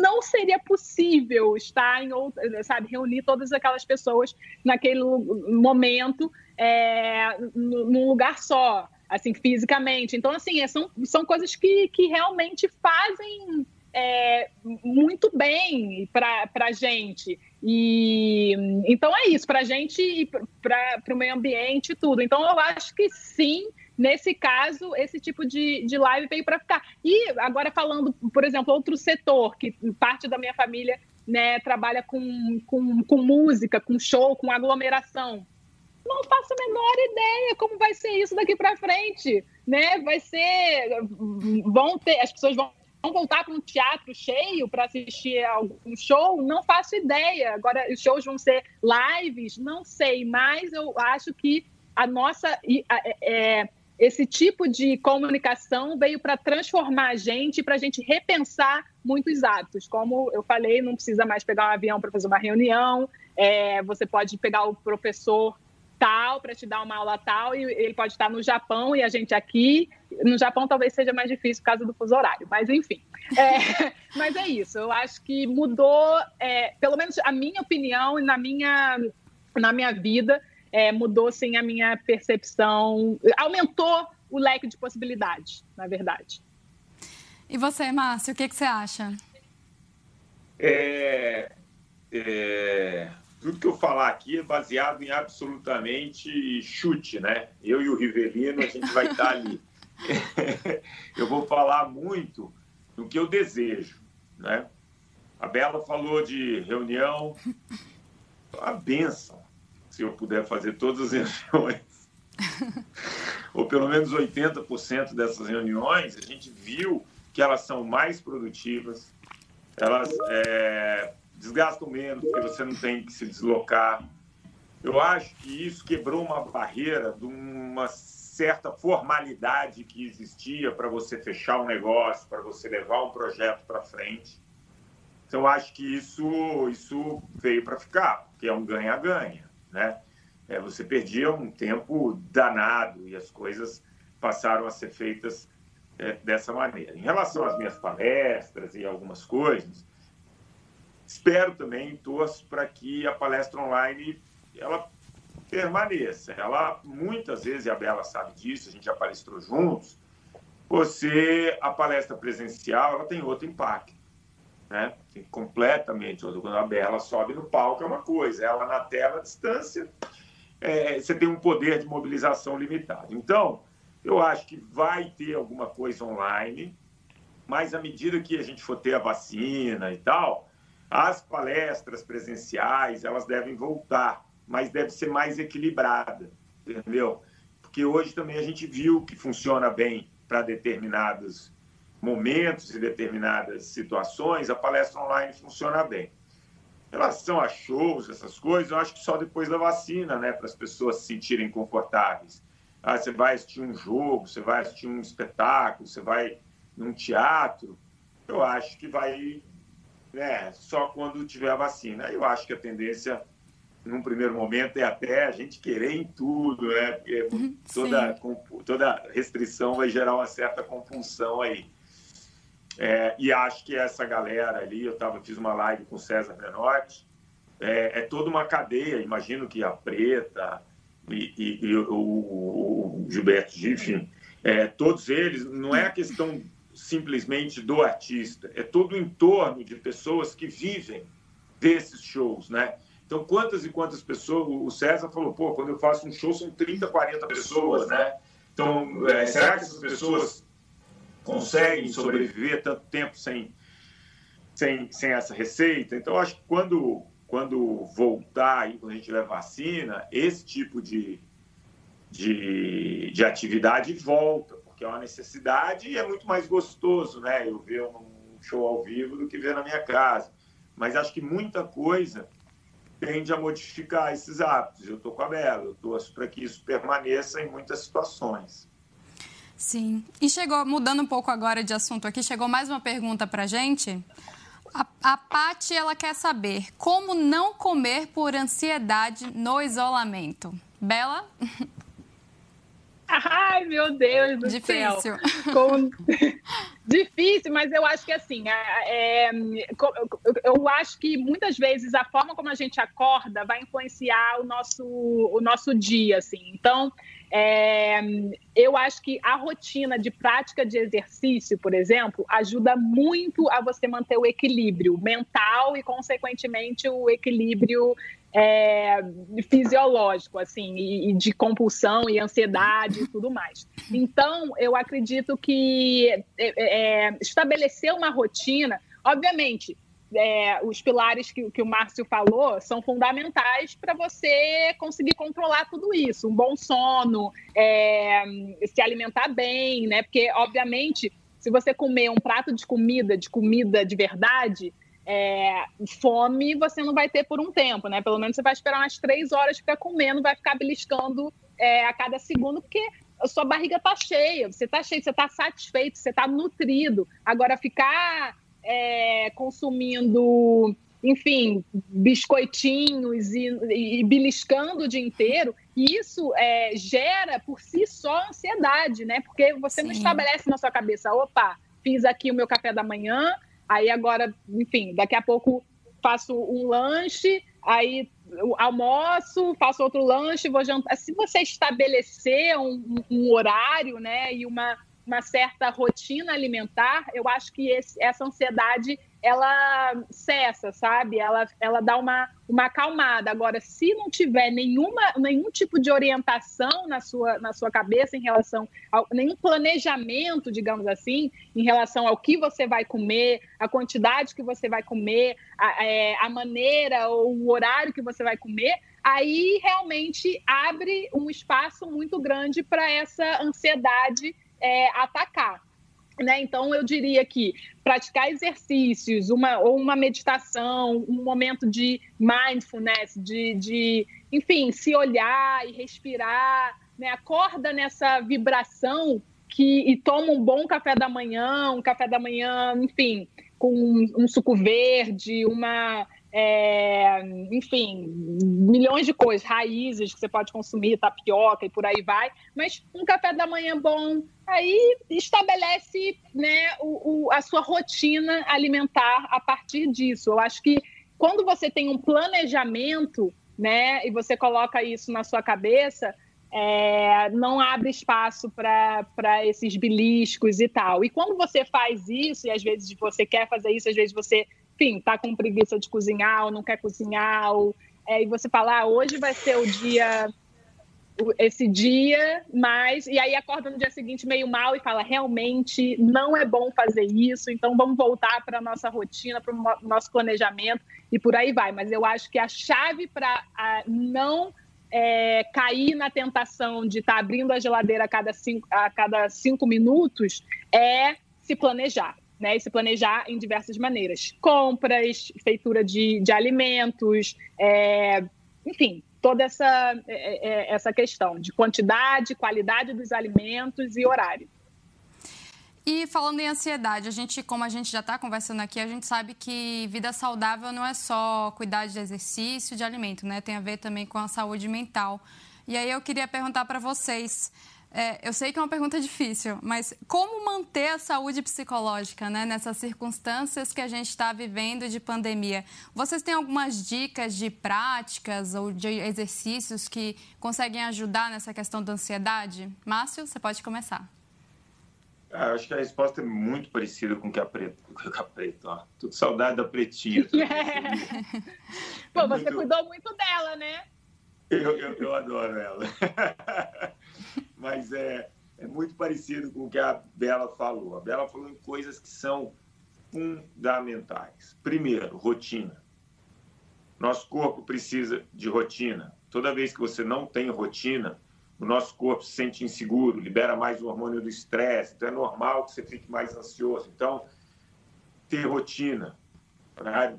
não seria possível estar em outra, sabe, reunir todas aquelas pessoas naquele momento é, num lugar só, assim, fisicamente. Então, assim, é, são, são coisas que, que realmente fazem é, muito bem para a gente. E então é isso, para a gente e para o meio ambiente e tudo. Então eu acho que sim, Nesse caso, esse tipo de, de live veio para ficar. E agora falando, por exemplo, outro setor, que parte da minha família né, trabalha com, com, com música, com show, com aglomeração. Não faço a menor ideia como vai ser isso daqui para frente. Né? Vai ser. Vão ter. As pessoas vão vão voltar para um teatro cheio para assistir algum show? Não faço ideia. Agora, os shows vão ser lives? Não sei, mas eu acho que a nossa. É, esse tipo de comunicação veio para transformar a gente, para a gente repensar muitos hábitos. Como eu falei, não precisa mais pegar um avião para fazer uma reunião, é, você pode pegar o professor tal para te dar uma aula tal, e ele pode estar no Japão e a gente aqui. No Japão talvez seja mais difícil por causa do fuso horário, mas enfim. É, mas é isso, eu acho que mudou, é, pelo menos a minha opinião e na minha, na minha vida, é, mudou sim a minha percepção, aumentou o leque de possibilidades, na verdade. E você, Márcio, o que, que você acha? É, é, tudo que eu falar aqui é baseado em absolutamente chute, né? Eu e o Rivelino, a gente vai estar ali. eu vou falar muito do que eu desejo, né? A Bela falou de reunião, a benção se eu puder fazer todas as reuniões, ou pelo menos 80% dessas reuniões, a gente viu que elas são mais produtivas, elas é, desgastam menos, porque você não tem que se deslocar. Eu acho que isso quebrou uma barreira de uma certa formalidade que existia para você fechar um negócio, para você levar um projeto para frente. Então, acho que isso, isso veio para ficar, porque é um ganha-ganha, né? É, você perdia um tempo danado e as coisas passaram a ser feitas é, dessa maneira. Em relação às minhas palestras e algumas coisas, espero também, torço para que a palestra online ela permaneça. Ela, muitas vezes, e a Bela sabe disso, a gente já palestrou juntos, você, a palestra presencial, ela tem outro impacto, né? Completamente. Quando a Bela sobe no palco é uma coisa, ela na tela, à distância, é, você tem um poder de mobilização limitado. Então, eu acho que vai ter alguma coisa online, mas à medida que a gente for ter a vacina e tal, as palestras presenciais, elas devem voltar, mas deve ser mais equilibrada, entendeu? Porque hoje também a gente viu que funciona bem para determinados momentos e determinadas situações, a palestra online funciona bem. Em relação a shows, essas coisas, eu acho que só depois da vacina, né, para as pessoas se sentirem confortáveis. Ah, você vai assistir um jogo, você vai assistir um espetáculo, você vai num teatro, eu acho que vai né, só quando tiver a vacina. Eu acho que a tendência, num primeiro momento, é até a gente querer em tudo, né? Porque uhum, toda, toda restrição vai gerar uma certa compulsão aí. É, e acho que essa galera ali, eu tava, fiz uma live com o César Menotti, é, é toda uma cadeia, imagino que a Preta e, e, e o, o, Gilberto Giffin, é, todos eles, não é a questão simplesmente do artista, é todo o entorno de pessoas que vivem desses shows, né? Então, quantas e quantas pessoas, o César falou, pô, quando eu faço um show são 30, 40 pessoas, né? Então, é, será que essas pessoas conseguem sobreviver tanto tempo sem, sem, sem essa receita? Então, acho que quando, quando voltar, quando a gente tiver vacina, esse tipo de, de, de atividade volta, porque é uma necessidade e é muito mais gostoso, né? Eu ver um show ao vivo do que ver na minha casa. Mas acho que muita coisa tende a modificar esses hábitos. Eu estou com a Bela, eu torço para que isso permaneça em muitas situações. Sim. E chegou, mudando um pouco agora de assunto aqui, chegou mais uma pergunta para gente. A, a Paty, ela quer saber como não comer por ansiedade no isolamento. Bela? Ai, meu Deus do Difícil. céu. Com... Difícil, mas eu acho que assim, é, é, eu acho que muitas vezes a forma como a gente acorda vai influenciar o nosso, o nosso dia, assim. Então, é, eu acho que a rotina de prática de exercício, por exemplo, ajuda muito a você manter o equilíbrio mental e, consequentemente, o equilíbrio é, fisiológico, assim, e, e, de compulsão e ansiedade e tudo mais. Então, eu acredito que é, é estabelecer uma rotina, obviamente, é, os pilares que, que, o Márcio falou são fundamentais para você conseguir controlar tudo isso. Um bom sono, é, se alimentar bem, né? Porque, obviamente, se você comer um prato de comida, de comida de verdade, é, fome você não vai ter por um tempo, né? Pelo menos você vai esperar umas três horas para comer, não vai ficar beliscando é, a cada segundo, porque a sua barriga tá cheia, você tá cheio, você tá satisfeito, você tá nutrido. Agora, ficar é, consumindo, enfim, biscoitinhos e, e, beliscando o dia inteiro, isso é, gera por si só ansiedade, né? Porque você Sim. não estabelece na sua cabeça, opa, fiz aqui o meu café da manhã, aí agora, enfim, daqui a pouco faço um lanche, aí almoço, faço outro lanche, vou jantar. Se você estabelecer um, um horário, né, e uma uma certa rotina alimentar, eu acho que esse, essa ansiedade ela cessa, sabe? Ela, ela dá uma, uma acalmada. Agora, se não tiver nenhuma, nenhum tipo de orientação na sua, na sua cabeça em relação a nenhum planejamento, digamos assim, em relação ao que você vai comer, a quantidade que você vai comer, a, é, a maneira ou o horário que você vai comer, aí realmente abre um espaço muito grande para essa ansiedade é, atacar. Né? Então, eu diria que praticar exercícios, uma, ou uma meditação, um momento de mindfulness, de, de enfim, se olhar e respirar, né? acorda nessa vibração que, e toma um bom café da manhã, um café da manhã, enfim, com um suco verde, uma é, enfim, milhões de coisas, raízes que você pode consumir, tapioca e por aí vai, mas um café da manhã bom, aí estabelece né, o, o, a sua rotina alimentar a partir disso. Eu acho que quando você tem um planejamento, né, e você coloca isso na sua cabeça, é, não abre espaço para esses beliscos e tal. E quando você faz isso, e às vezes você quer fazer isso, às vezes você enfim, tá com preguiça de cozinhar ou não quer cozinhar, ou, é, e você fala, ah, hoje vai ser o dia, esse dia, mas. E aí acorda no dia seguinte meio mal e fala, realmente não é bom fazer isso, então vamos voltar para a nossa rotina, para o nosso planejamento e por aí vai. Mas eu acho que a chave para não. É, cair na tentação de estar tá abrindo a geladeira a cada, cinco, a cada cinco minutos é se planejar né, e se planejar em diversas maneiras. Compras, feitura de, de alimentos, é, enfim, toda essa, é, é, essa questão de quantidade, qualidade dos alimentos e horário. E falando em ansiedade, a gente, como a gente já está conversando aqui, a gente sabe que vida saudável não é só cuidar de exercício, de alimento, né? Tem a ver também com a saúde mental. E aí eu queria perguntar para vocês, é, eu sei que é uma pergunta difícil, mas como manter a saúde psicológica né, nessas circunstâncias que a gente está vivendo de pandemia? Vocês têm algumas dicas de práticas ou de exercícios que conseguem ajudar nessa questão da ansiedade? Márcio, você pode começar. Ah, acho que a resposta é muito parecida com o que a Preta. Com a Preta ó. Saudade da Pretinha. Pô, você muito... cuidou muito dela, né? Eu, eu, eu adoro ela. mas é, é muito parecido com o que a Bela falou. A Bela falou em coisas que são fundamentais. Primeiro, rotina. Nosso corpo precisa de rotina. Toda vez que você não tem rotina, o nosso corpo se sente inseguro, libera mais o hormônio do estresse, então é normal que você fique mais ansioso. Então, ter rotina,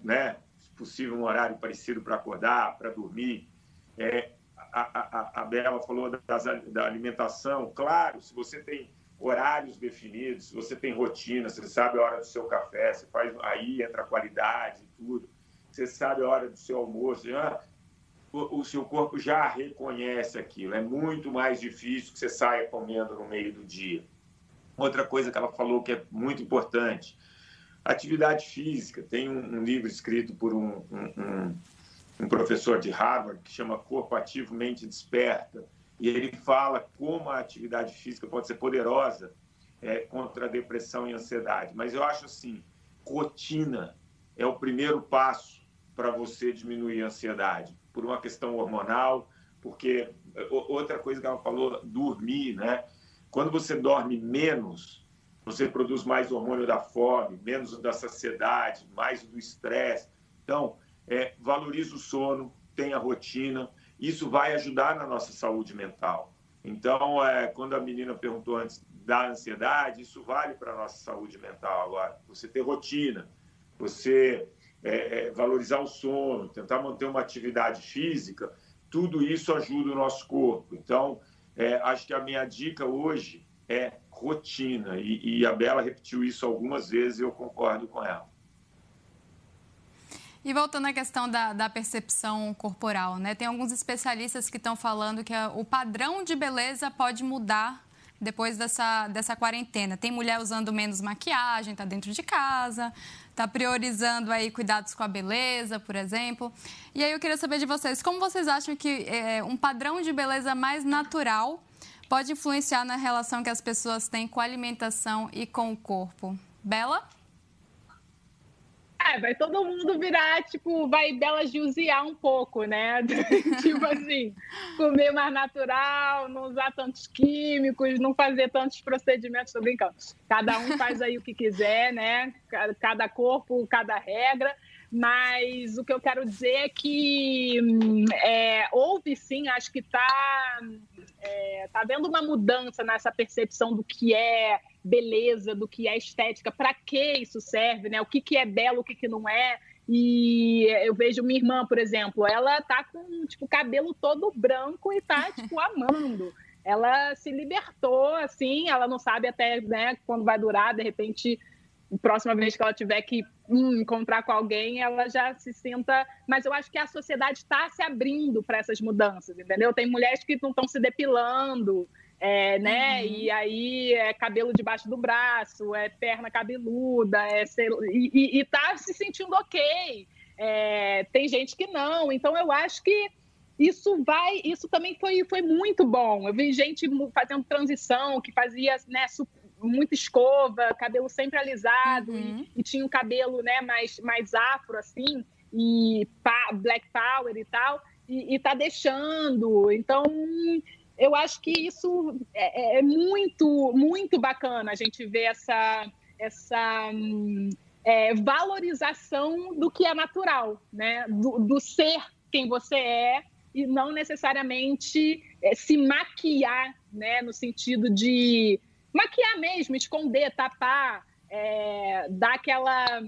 né? Se possível, um horário parecido para acordar, para dormir, é, a, a, a Bela falou das, da alimentação. Claro, se você tem horários definidos, se você tem rotina, você sabe a hora do seu café, você faz aí entra a qualidade e tudo. Você sabe a hora do seu almoço, já, o, o, seu corpo já reconhece aquilo. É muito mais difícil que você saia comendo no meio do dia. Outra coisa que ela falou que é muito importante, atividade física. Tem um, um livro escrito por um, um um professor de Harvard que chama Corpo Ativo, Mente Desperta, e ele fala como a atividade física pode ser poderosa é, contra a depressão e ansiedade. Mas eu acho assim, rotina é o primeiro passo para você diminuir a ansiedade, por uma questão hormonal, porque outra coisa que ela falou, dormir, né? Quando você dorme menos, você produz mais hormônio da fome, menos da saciedade, mais do estresse. Então, é, valorize o sono, tenha rotina. Isso vai ajudar na nossa saúde mental. Então, é, quando a menina perguntou antes da ansiedade, isso vale para a nossa saúde mental agora. Você ter rotina, você é, é, valorizar o sono, tentar manter uma atividade física, tudo isso ajuda o nosso corpo. Então, é, acho que a minha dica hoje é rotina. E, e a Bela repetiu isso algumas vezes e eu concordo com ela. E voltando à questão da, da, percepção corporal, né? Tem alguns especialistas que estão falando que a, o padrão de beleza pode mudar depois dessa, dessa quarentena. Tem mulher usando menos maquiagem, está dentro de casa, está priorizando aí cuidados com a beleza, por exemplo. E aí eu queria saber de vocês, como vocês acham que é, um padrão de beleza mais natural pode influenciar na relação que as pessoas têm com a alimentação e com o corpo? Bela? É, vai todo mundo virar, tipo, vai Bela Gilzear um pouco, né? tipo assim, comer mais natural, não usar tantos químicos, não fazer tantos procedimentos, tô brincando. Cada um faz aí o que quiser, né? Cada corpo, cada regra. Mas o que eu quero dizer é que é, houve sim, acho que está é, tá vendo uma mudança nessa percepção do que é beleza, do que é estética, para que isso serve, né? O que, que é belo, o que, que não é. E eu vejo minha irmã, por exemplo, ela tá com tipo cabelo todo branco e tá tipo amando. Ela se libertou assim, ela não sabe até, né, quando vai durar, de repente próxima vez que ela tiver que hum, encontrar com alguém, ela já se sinta. Mas eu acho que a sociedade está se abrindo para essas mudanças, entendeu? Tem mulheres que não estão se depilando, é, né? Uhum. E aí é cabelo debaixo do braço, é perna cabeluda, é sei, e, e, tá se sentindo ok. É, tem gente que não. Então eu acho que isso vai, isso também foi, foi muito bom. Eu vi gente fazendo transição, que fazia né, muita escova, cabelo sempre alisado uhum. e, e, tinha um cabelo né, mais, mais afro, assim, e pa, black power e tal, e, e tá deixando. Então, eu acho que isso é, é, é muito, muito bacana a gente ver essa, essa é, valorização do que é natural, né? Do, do, ser quem você é e não necessariamente é, se maquiar, né? No sentido de maquiar mesmo, esconder, tapar, é, dar aquela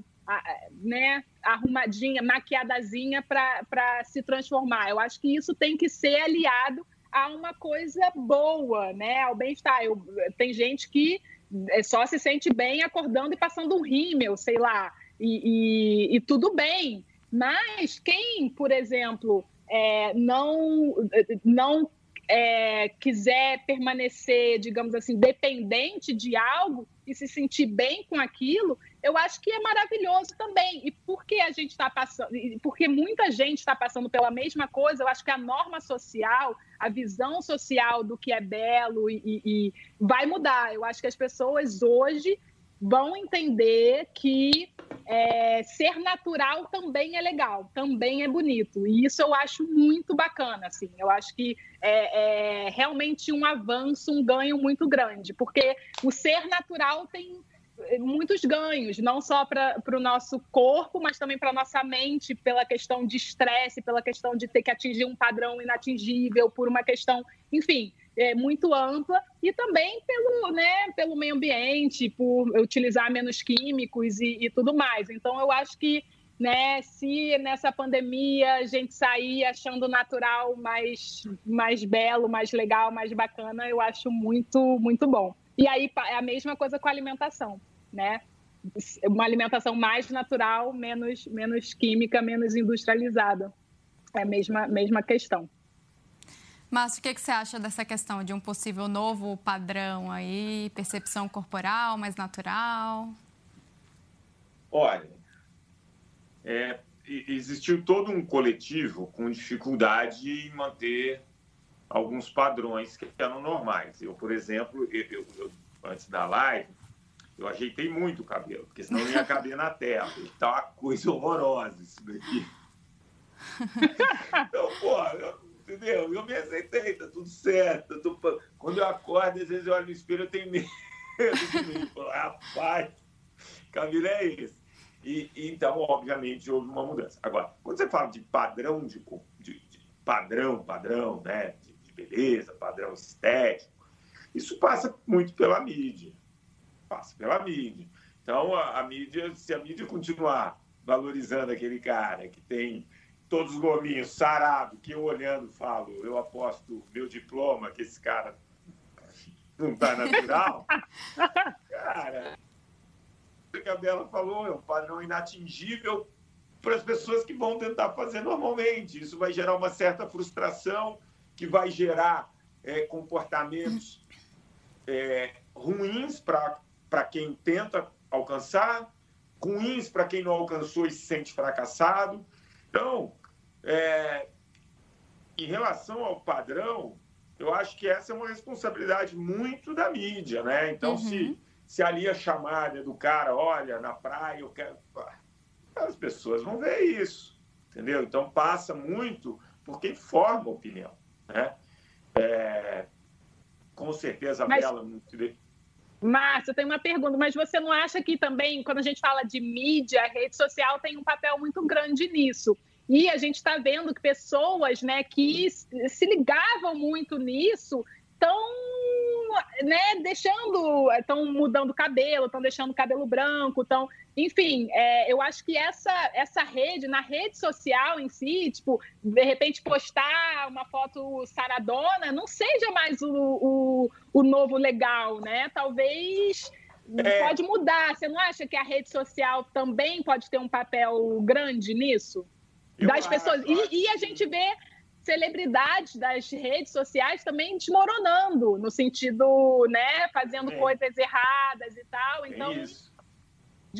né, arrumadinha, maquiadazinha para se transformar. Eu acho que isso tem que ser aliado a uma coisa boa, né, ao bem-estar. Tem gente que é, só se sente bem acordando e passando um rímel, sei lá, e, e, e tudo bem. Mas quem, por exemplo, é, não, não é, quiser permanecer, digamos assim, dependente de algo e se sentir bem com aquilo, eu acho que é maravilhoso também. E porque a gente está passando, porque muita gente está passando pela mesma coisa, eu acho que a norma social, a visão social do que é belo e, e, vai mudar. Eu acho que as pessoas hoje vão entender que é, ser natural também é legal, também é bonito. E isso eu acho muito bacana, assim. Eu acho que é, é realmente um avanço, um ganho muito grande, porque o ser natural tem muitos ganhos, não só para o nosso corpo, mas também para a nossa mente, pela questão de estresse, pela questão de ter que atingir um padrão inatingível, por uma questão, enfim, é, muito ampla e também pelo, né, pelo meio ambiente, por utilizar menos químicos e, e tudo mais. Então, eu acho que né, se nessa pandemia a gente sair achando natural mais, mais belo, mais legal, mais bacana, eu acho muito, muito bom. E aí é a mesma coisa com a alimentação, né? Uma alimentação mais natural, menos, menos química, menos industrializada. É a mesma, mesma questão. Mas o que, que você acha dessa questão de um possível novo padrão aí, percepção corporal mais natural? Olha, é, existiu todo um coletivo com dificuldade em manter alguns padrões que eram normais. Eu, por exemplo, eu, eu, antes da live, eu ajeitei muito o cabelo, porque senão não ia caber na tela. Tá uma coisa horrorosa isso daqui. Então, pô, eu, entendeu? Eu me aceitei, tá tudo certo. Tô... Quando eu acordo, às vezes eu olho no espelho, eu tenho medo de mim. Rapaz, cabelo é esse. E, e, então, obviamente, houve uma mudança. Agora, quando você fala de padrão de, de, de padrão, padrão, né? Beleza, padrão estético, isso passa muito pela mídia. Passa pela mídia. Então, a, a mídia, se a mídia continuar valorizando aquele cara que tem todos os gominhos, sarado, que eu olhando falo, eu aposto meu diploma que esse cara não está natural. cara, o que a Bela falou, é um padrão inatingível para as pessoas que vão tentar fazer normalmente. Isso vai gerar uma certa frustração, que vai gerar é, comportamentos é, ruins para quem tenta alcançar, ruins para quem não alcançou e se sente fracassado. Então, é, em relação ao padrão, eu acho que essa é uma responsabilidade muito da mídia, né? Então, uhum. se, se ali a chamada do cara, olha, na praia eu quero. As pessoas vão ver isso, entendeu? Então, passa muito por quem forma a opinião, né? É, com certeza, a Mas... Bela. Márcia, eu tenho uma pergunta, mas você não acha que também, quando a gente fala de mídia, a rede social tem um papel muito grande nisso? E a gente está vendo que pessoas né, que se ligavam muito nisso estão né, deixando, estão mudando o cabelo, estão deixando o cabelo branco, estão. Enfim, é, eu acho que essa, essa rede, na rede social em si, tipo, de repente postar uma foto saradona, não seja mais o, o, o novo legal, né? Talvez é... pode mudar. Você não acha que a rede social também pode ter um papel grande nisso? Eu das acho, pessoas. E, e, a gente vê celebridades das redes sociais também desmoronando, no sentido, né, fazendo é. coisas erradas e tal. Então, é,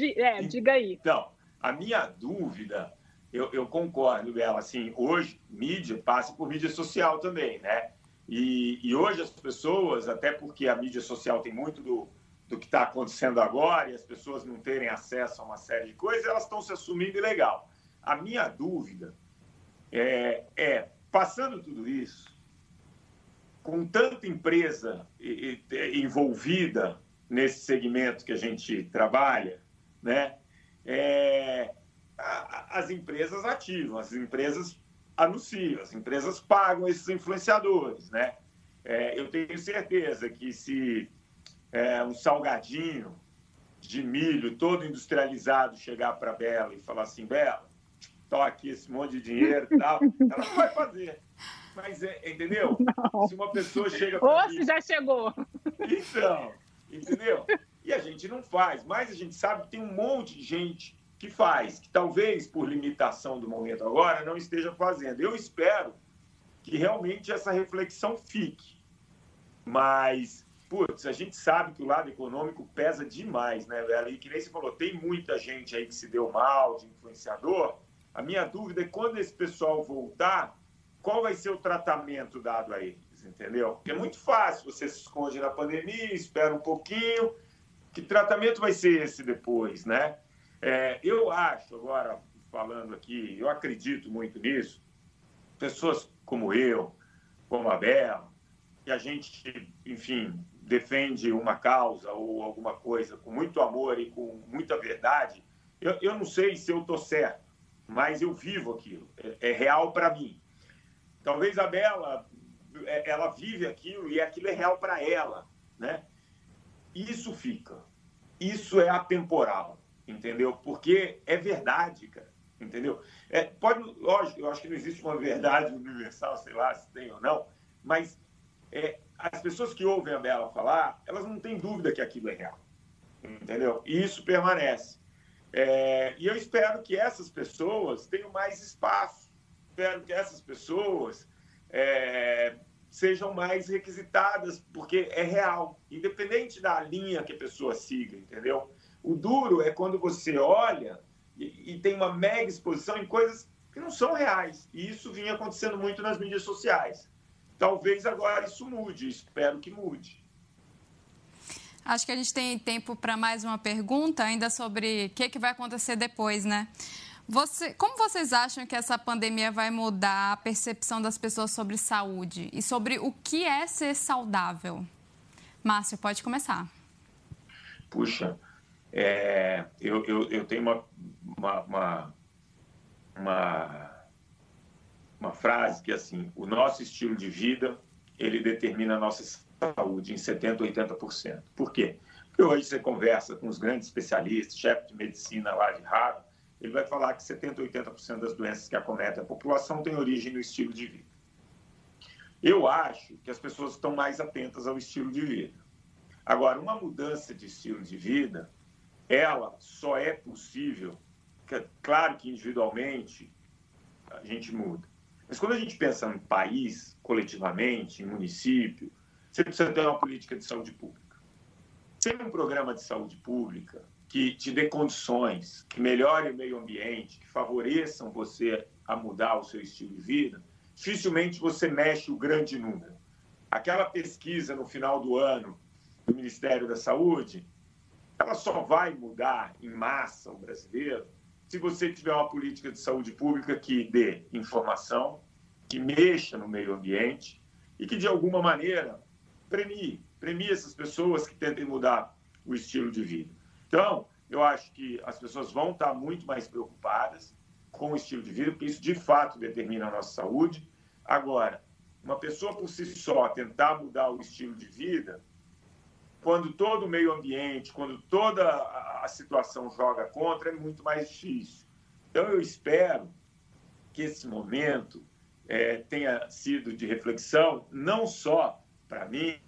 é, diga aí. Então, a minha dúvida, eu, eu concordo, Bela, assim, hoje mídia passa por mídia social também, né? E, e hoje as pessoas, até porque a mídia social tem muito do, do que está acontecendo agora e as pessoas não terem acesso a uma série de coisas, elas estão se assumindo ilegal. A minha dúvida é, é, passando tudo isso, com tanta empresa envolvida nesse segmento que a gente trabalha, né? É, as empresas ativam, as empresas anunciam, as empresas pagam esses influenciadores, né? É, eu tenho certeza que se é, um salgadinho de milho todo industrializado chegar para Bela e falar assim, Bela, tô aqui esse monte de dinheiro e tal, ela não vai fazer. Mas, é, entendeu? Não. Se uma pessoa chega... Ou se já chegou. Então, entendeu? E a gente não faz, mas a gente sabe que tem um monte de gente que faz, que talvez por limitação do momento agora não esteja fazendo. Eu espero que realmente essa reflexão fique. Mas putz, a gente sabe que o lado econômico pesa demais, né, velho? E que nem você falou, tem muita gente aí que se deu mal de influenciador. A minha dúvida é quando esse pessoal voltar, qual vai ser o tratamento dado a eles, entendeu? Porque é muito fácil, você se esconde na pandemia, espera um pouquinho. Que tratamento vai ser esse depois, né? É, eu acho, agora falando aqui, eu acredito muito nisso, pessoas como eu, como a Bela, que a gente, enfim, defende uma causa ou alguma coisa com muito amor e com muita verdade, eu, eu não sei se eu estou certo, mas eu vivo aquilo, é, é real para mim. Talvez a Bela, é, ela vive aquilo e aquilo é real para ela, né? Isso fica, isso é atemporal, entendeu? Porque é verdade, cara, entendeu? É, pode, lógico, eu acho que não existe uma verdade universal, sei lá se tem ou não, mas é, as pessoas que ouvem a Bela falar, elas não têm dúvida que aquilo é real. Entendeu? E isso permanece. É, e eu espero que essas pessoas tenham mais espaço. Espero que essas pessoas é, sejam mais requisitadas, porque é real, independente da linha que a pessoa siga, entendeu? O duro é quando você olha e, e tem uma mega exposição em coisas que não são reais. E isso vinha acontecendo muito nas mídias sociais. Talvez agora isso mude, espero que mude. Acho que a gente tem tempo para mais uma pergunta, ainda sobre o que, que vai acontecer depois, né? Você, como vocês acham que essa pandemia vai mudar a percepção das pessoas sobre saúde e sobre o que é ser saudável? Márcio, pode começar. Puxa, é, eu, eu, eu, tenho uma, uma, uma, uma uma frase que é assim, o nosso estilo de vida, ele determina a nossa saúde em 70%, 80%. Por quê? Porque hoje você conversa com os grandes especialistas, chefe de medicina lá de Harvard, ele vai falar que 70%, 80% das doenças que acometem a população têm origem no estilo de vida. Eu acho que as pessoas estão mais atentas ao estilo de vida. Agora, uma mudança de estilo de vida, ela só é possível, claro que individualmente a gente muda, mas quando a gente pensa em país, coletivamente, em município, você precisa ter uma política de saúde pública. Sem um programa de saúde pública que te dê condições, que melhore o meio ambiente, que favoreçam você a mudar o seu estilo de vida, dificilmente você mexe o grande número. Aquela pesquisa no final do ano do Ministério da Saúde, ela só vai mudar em massa o brasileiro se você tiver uma política de saúde pública que dê informação, que mexa no meio ambiente e que, de alguma maneira, premie, premie essas pessoas que tentem mudar o estilo de vida. Então, eu acho que as pessoas vão estar muito mais preocupadas com o estilo de vida, porque isso, de fato, determina a nossa saúde. Agora, uma pessoa por si só tentar mudar o estilo de vida, quando todo o meio ambiente, quando toda a situação joga contra, é muito mais difícil. Então, eu espero que esse momento é, tenha sido de reflexão, não só para mim,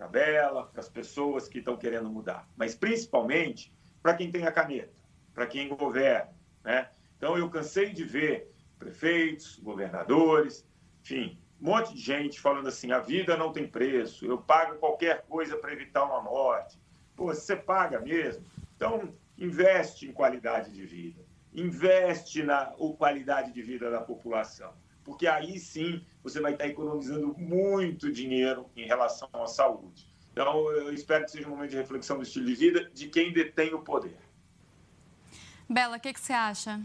para a Bela, para as pessoas que estão querendo mudar, mas principalmente para quem tem a caneta, para quem governa. Né? Então, eu cansei de ver prefeitos, governadores, enfim, um monte de gente falando assim: a vida não tem preço, eu pago qualquer coisa para evitar uma morte. Pô, você paga mesmo? Então, investe em qualidade de vida, investe na qualidade de vida da população, porque aí sim você vai estar economizando muito dinheiro em relação à saúde. Então, eu espero que seja um momento de reflexão do estilo de vida de quem detém o poder. Bela, o que, que você acha?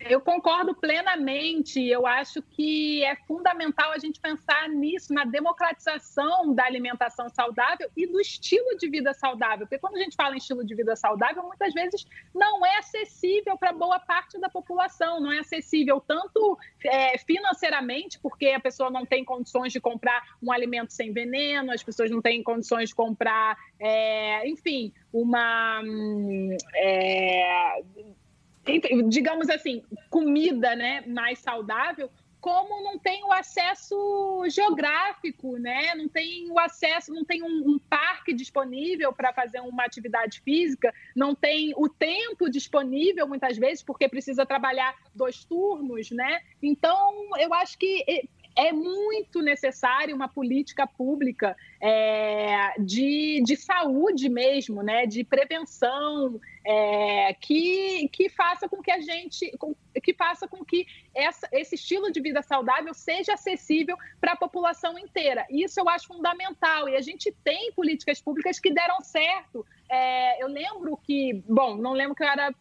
Eu concordo plenamente. Eu acho que é fundamental a gente pensar nisso, na democratização da alimentação saudável e do estilo de vida saudável. Porque quando a gente fala em estilo de vida saudável, muitas vezes não é acessível para boa parte da população, não é acessível tanto é, financeiramente, porque a pessoa não tem condições de comprar um alimento sem veneno, as pessoas não têm condições de comprar, é, enfim, uma. Hum, é, digamos assim, comida né, mais saudável, como não tem o acesso geográfico, né? Não tem o acesso, não tem um, um parque disponível para fazer uma atividade física, não tem o tempo disponível muitas vezes porque precisa trabalhar dois turnos, né? Então eu acho que é muito necessário uma política pública é, de, de saúde mesmo, né, de prevenção, é, que, que faça com que a gente, que faça com que essa, esse estilo de vida saudável seja acessível para a população inteira. Isso eu acho fundamental e a gente tem políticas públicas que deram certo. É, eu lembro que, bom, não lembro que eu era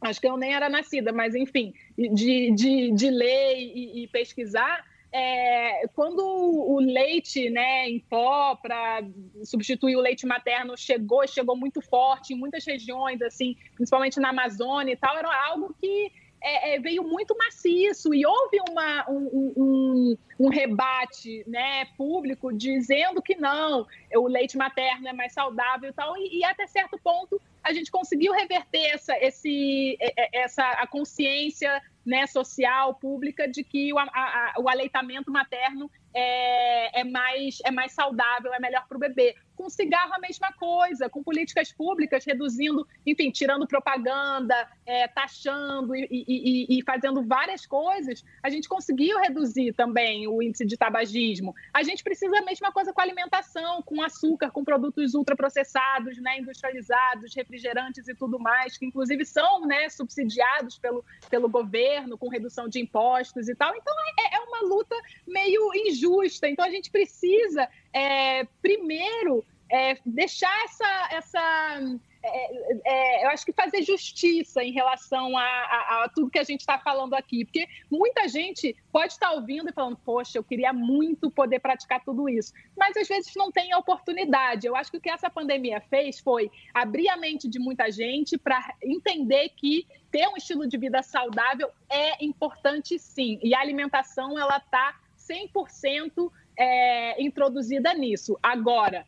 acho que eu nem era nascida, mas enfim, de, de, de ler e, e pesquisar, é, quando o leite né, em pó para substituir o leite materno chegou, chegou muito forte em muitas regiões, assim, principalmente na Amazônia e tal, era algo que é, é, veio muito maciço e houve uma, um, um, um, rebate né, público dizendo que não, o leite materno é mais saudável e tal, e, e até certo ponto a gente conseguiu reverter essa, esse, essa a consciência né, social, pública, de que o, a, o aleitamento materno é, é, mais, é mais saudável, é melhor para o bebê. Com cigarro, a mesma coisa, com políticas públicas reduzindo, enfim, tirando propaganda, é, taxando e, e, e, fazendo várias coisas, a gente conseguiu reduzir também o índice de tabagismo. A gente precisa a mesma coisa com alimentação, com açúcar, com produtos ultraprocessados, né, industrializados, refrigerantes e tudo mais, que inclusive são né, subsidiados pelo, pelo governo, com redução de impostos e tal. Então, é, é uma luta meio injusta. Então, a gente precisa, é, primeiro, é, deixar essa, essa é, é, eu acho que fazer justiça em relação a, a, a tudo que a gente está falando aqui, porque muita gente pode estar tá ouvindo e falando, poxa, eu queria muito poder praticar tudo isso, mas às vezes não tem a oportunidade. Eu acho que o que essa pandemia fez foi abrir a mente de muita gente para entender que ter um estilo de vida saudável é importante sim, e a alimentação ela está 100% é, introduzida nisso. Agora,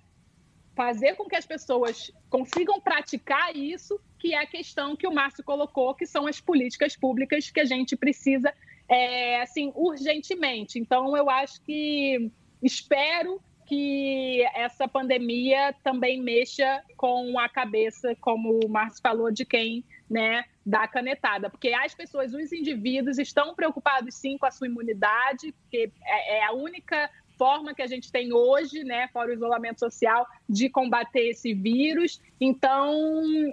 fazer com que as pessoas consigam praticar isso, que é a questão que o Márcio colocou, que são as políticas públicas que a gente precisa, é, assim, urgentemente. Então, eu acho que espero que essa pandemia também mexa com a cabeça, como o Márcio falou, de quem né, dá canetada. Porque as pessoas, os indivíduos, estão preocupados sim com a sua imunidade, porque é, é a única forma que a gente tem hoje, né, fora o isolamento social, de combater esse vírus. Então,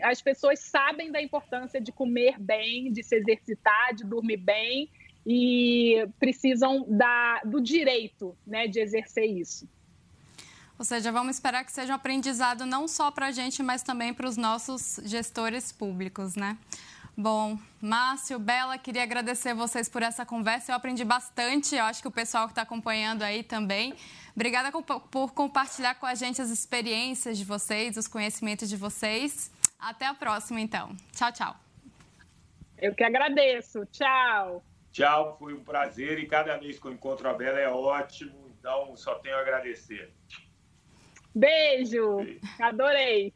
as pessoas sabem da importância de comer bem, de se exercitar, de dormir bem e precisam da, do direito, né, de exercer isso. Ou seja, vamos esperar que seja um aprendizado não só para a gente, mas também para os nossos gestores públicos, né? Bom, Márcio, Bela, queria agradecer vocês por essa conversa. Eu aprendi bastante, eu acho que o pessoal que está acompanhando aí também. Obrigada por compartilhar com a gente as experiências de vocês, os conhecimentos de vocês. Até a próxima, então. Tchau, tchau. Eu que agradeço. Tchau. Tchau, foi um prazer e cada vez que eu encontro a Bela é ótimo, então só tenho a agradecer. Beijo. Beijo. Adorei.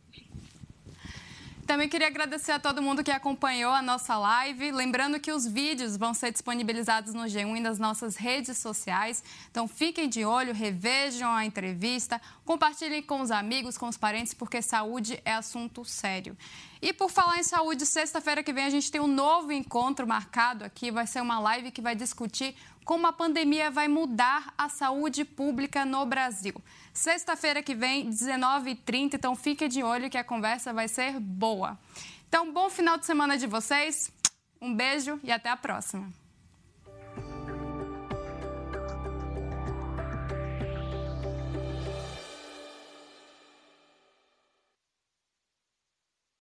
Também queria agradecer a todo mundo que acompanhou a nossa live. Lembrando que os vídeos vão ser disponibilizados no G1 e nas nossas redes sociais. Então fiquem de olho, revejam a entrevista, compartilhem com os amigos, com os parentes, porque saúde é assunto sério. E por falar em saúde, sexta-feira que vem a gente tem um novo encontro marcado aqui. Vai ser uma live que vai discutir como a pandemia vai mudar a saúde pública no Brasil. Sexta-feira que vem, 19h30, então fique de olho que a conversa vai ser boa. Então, bom final de semana de vocês, um beijo e até a próxima.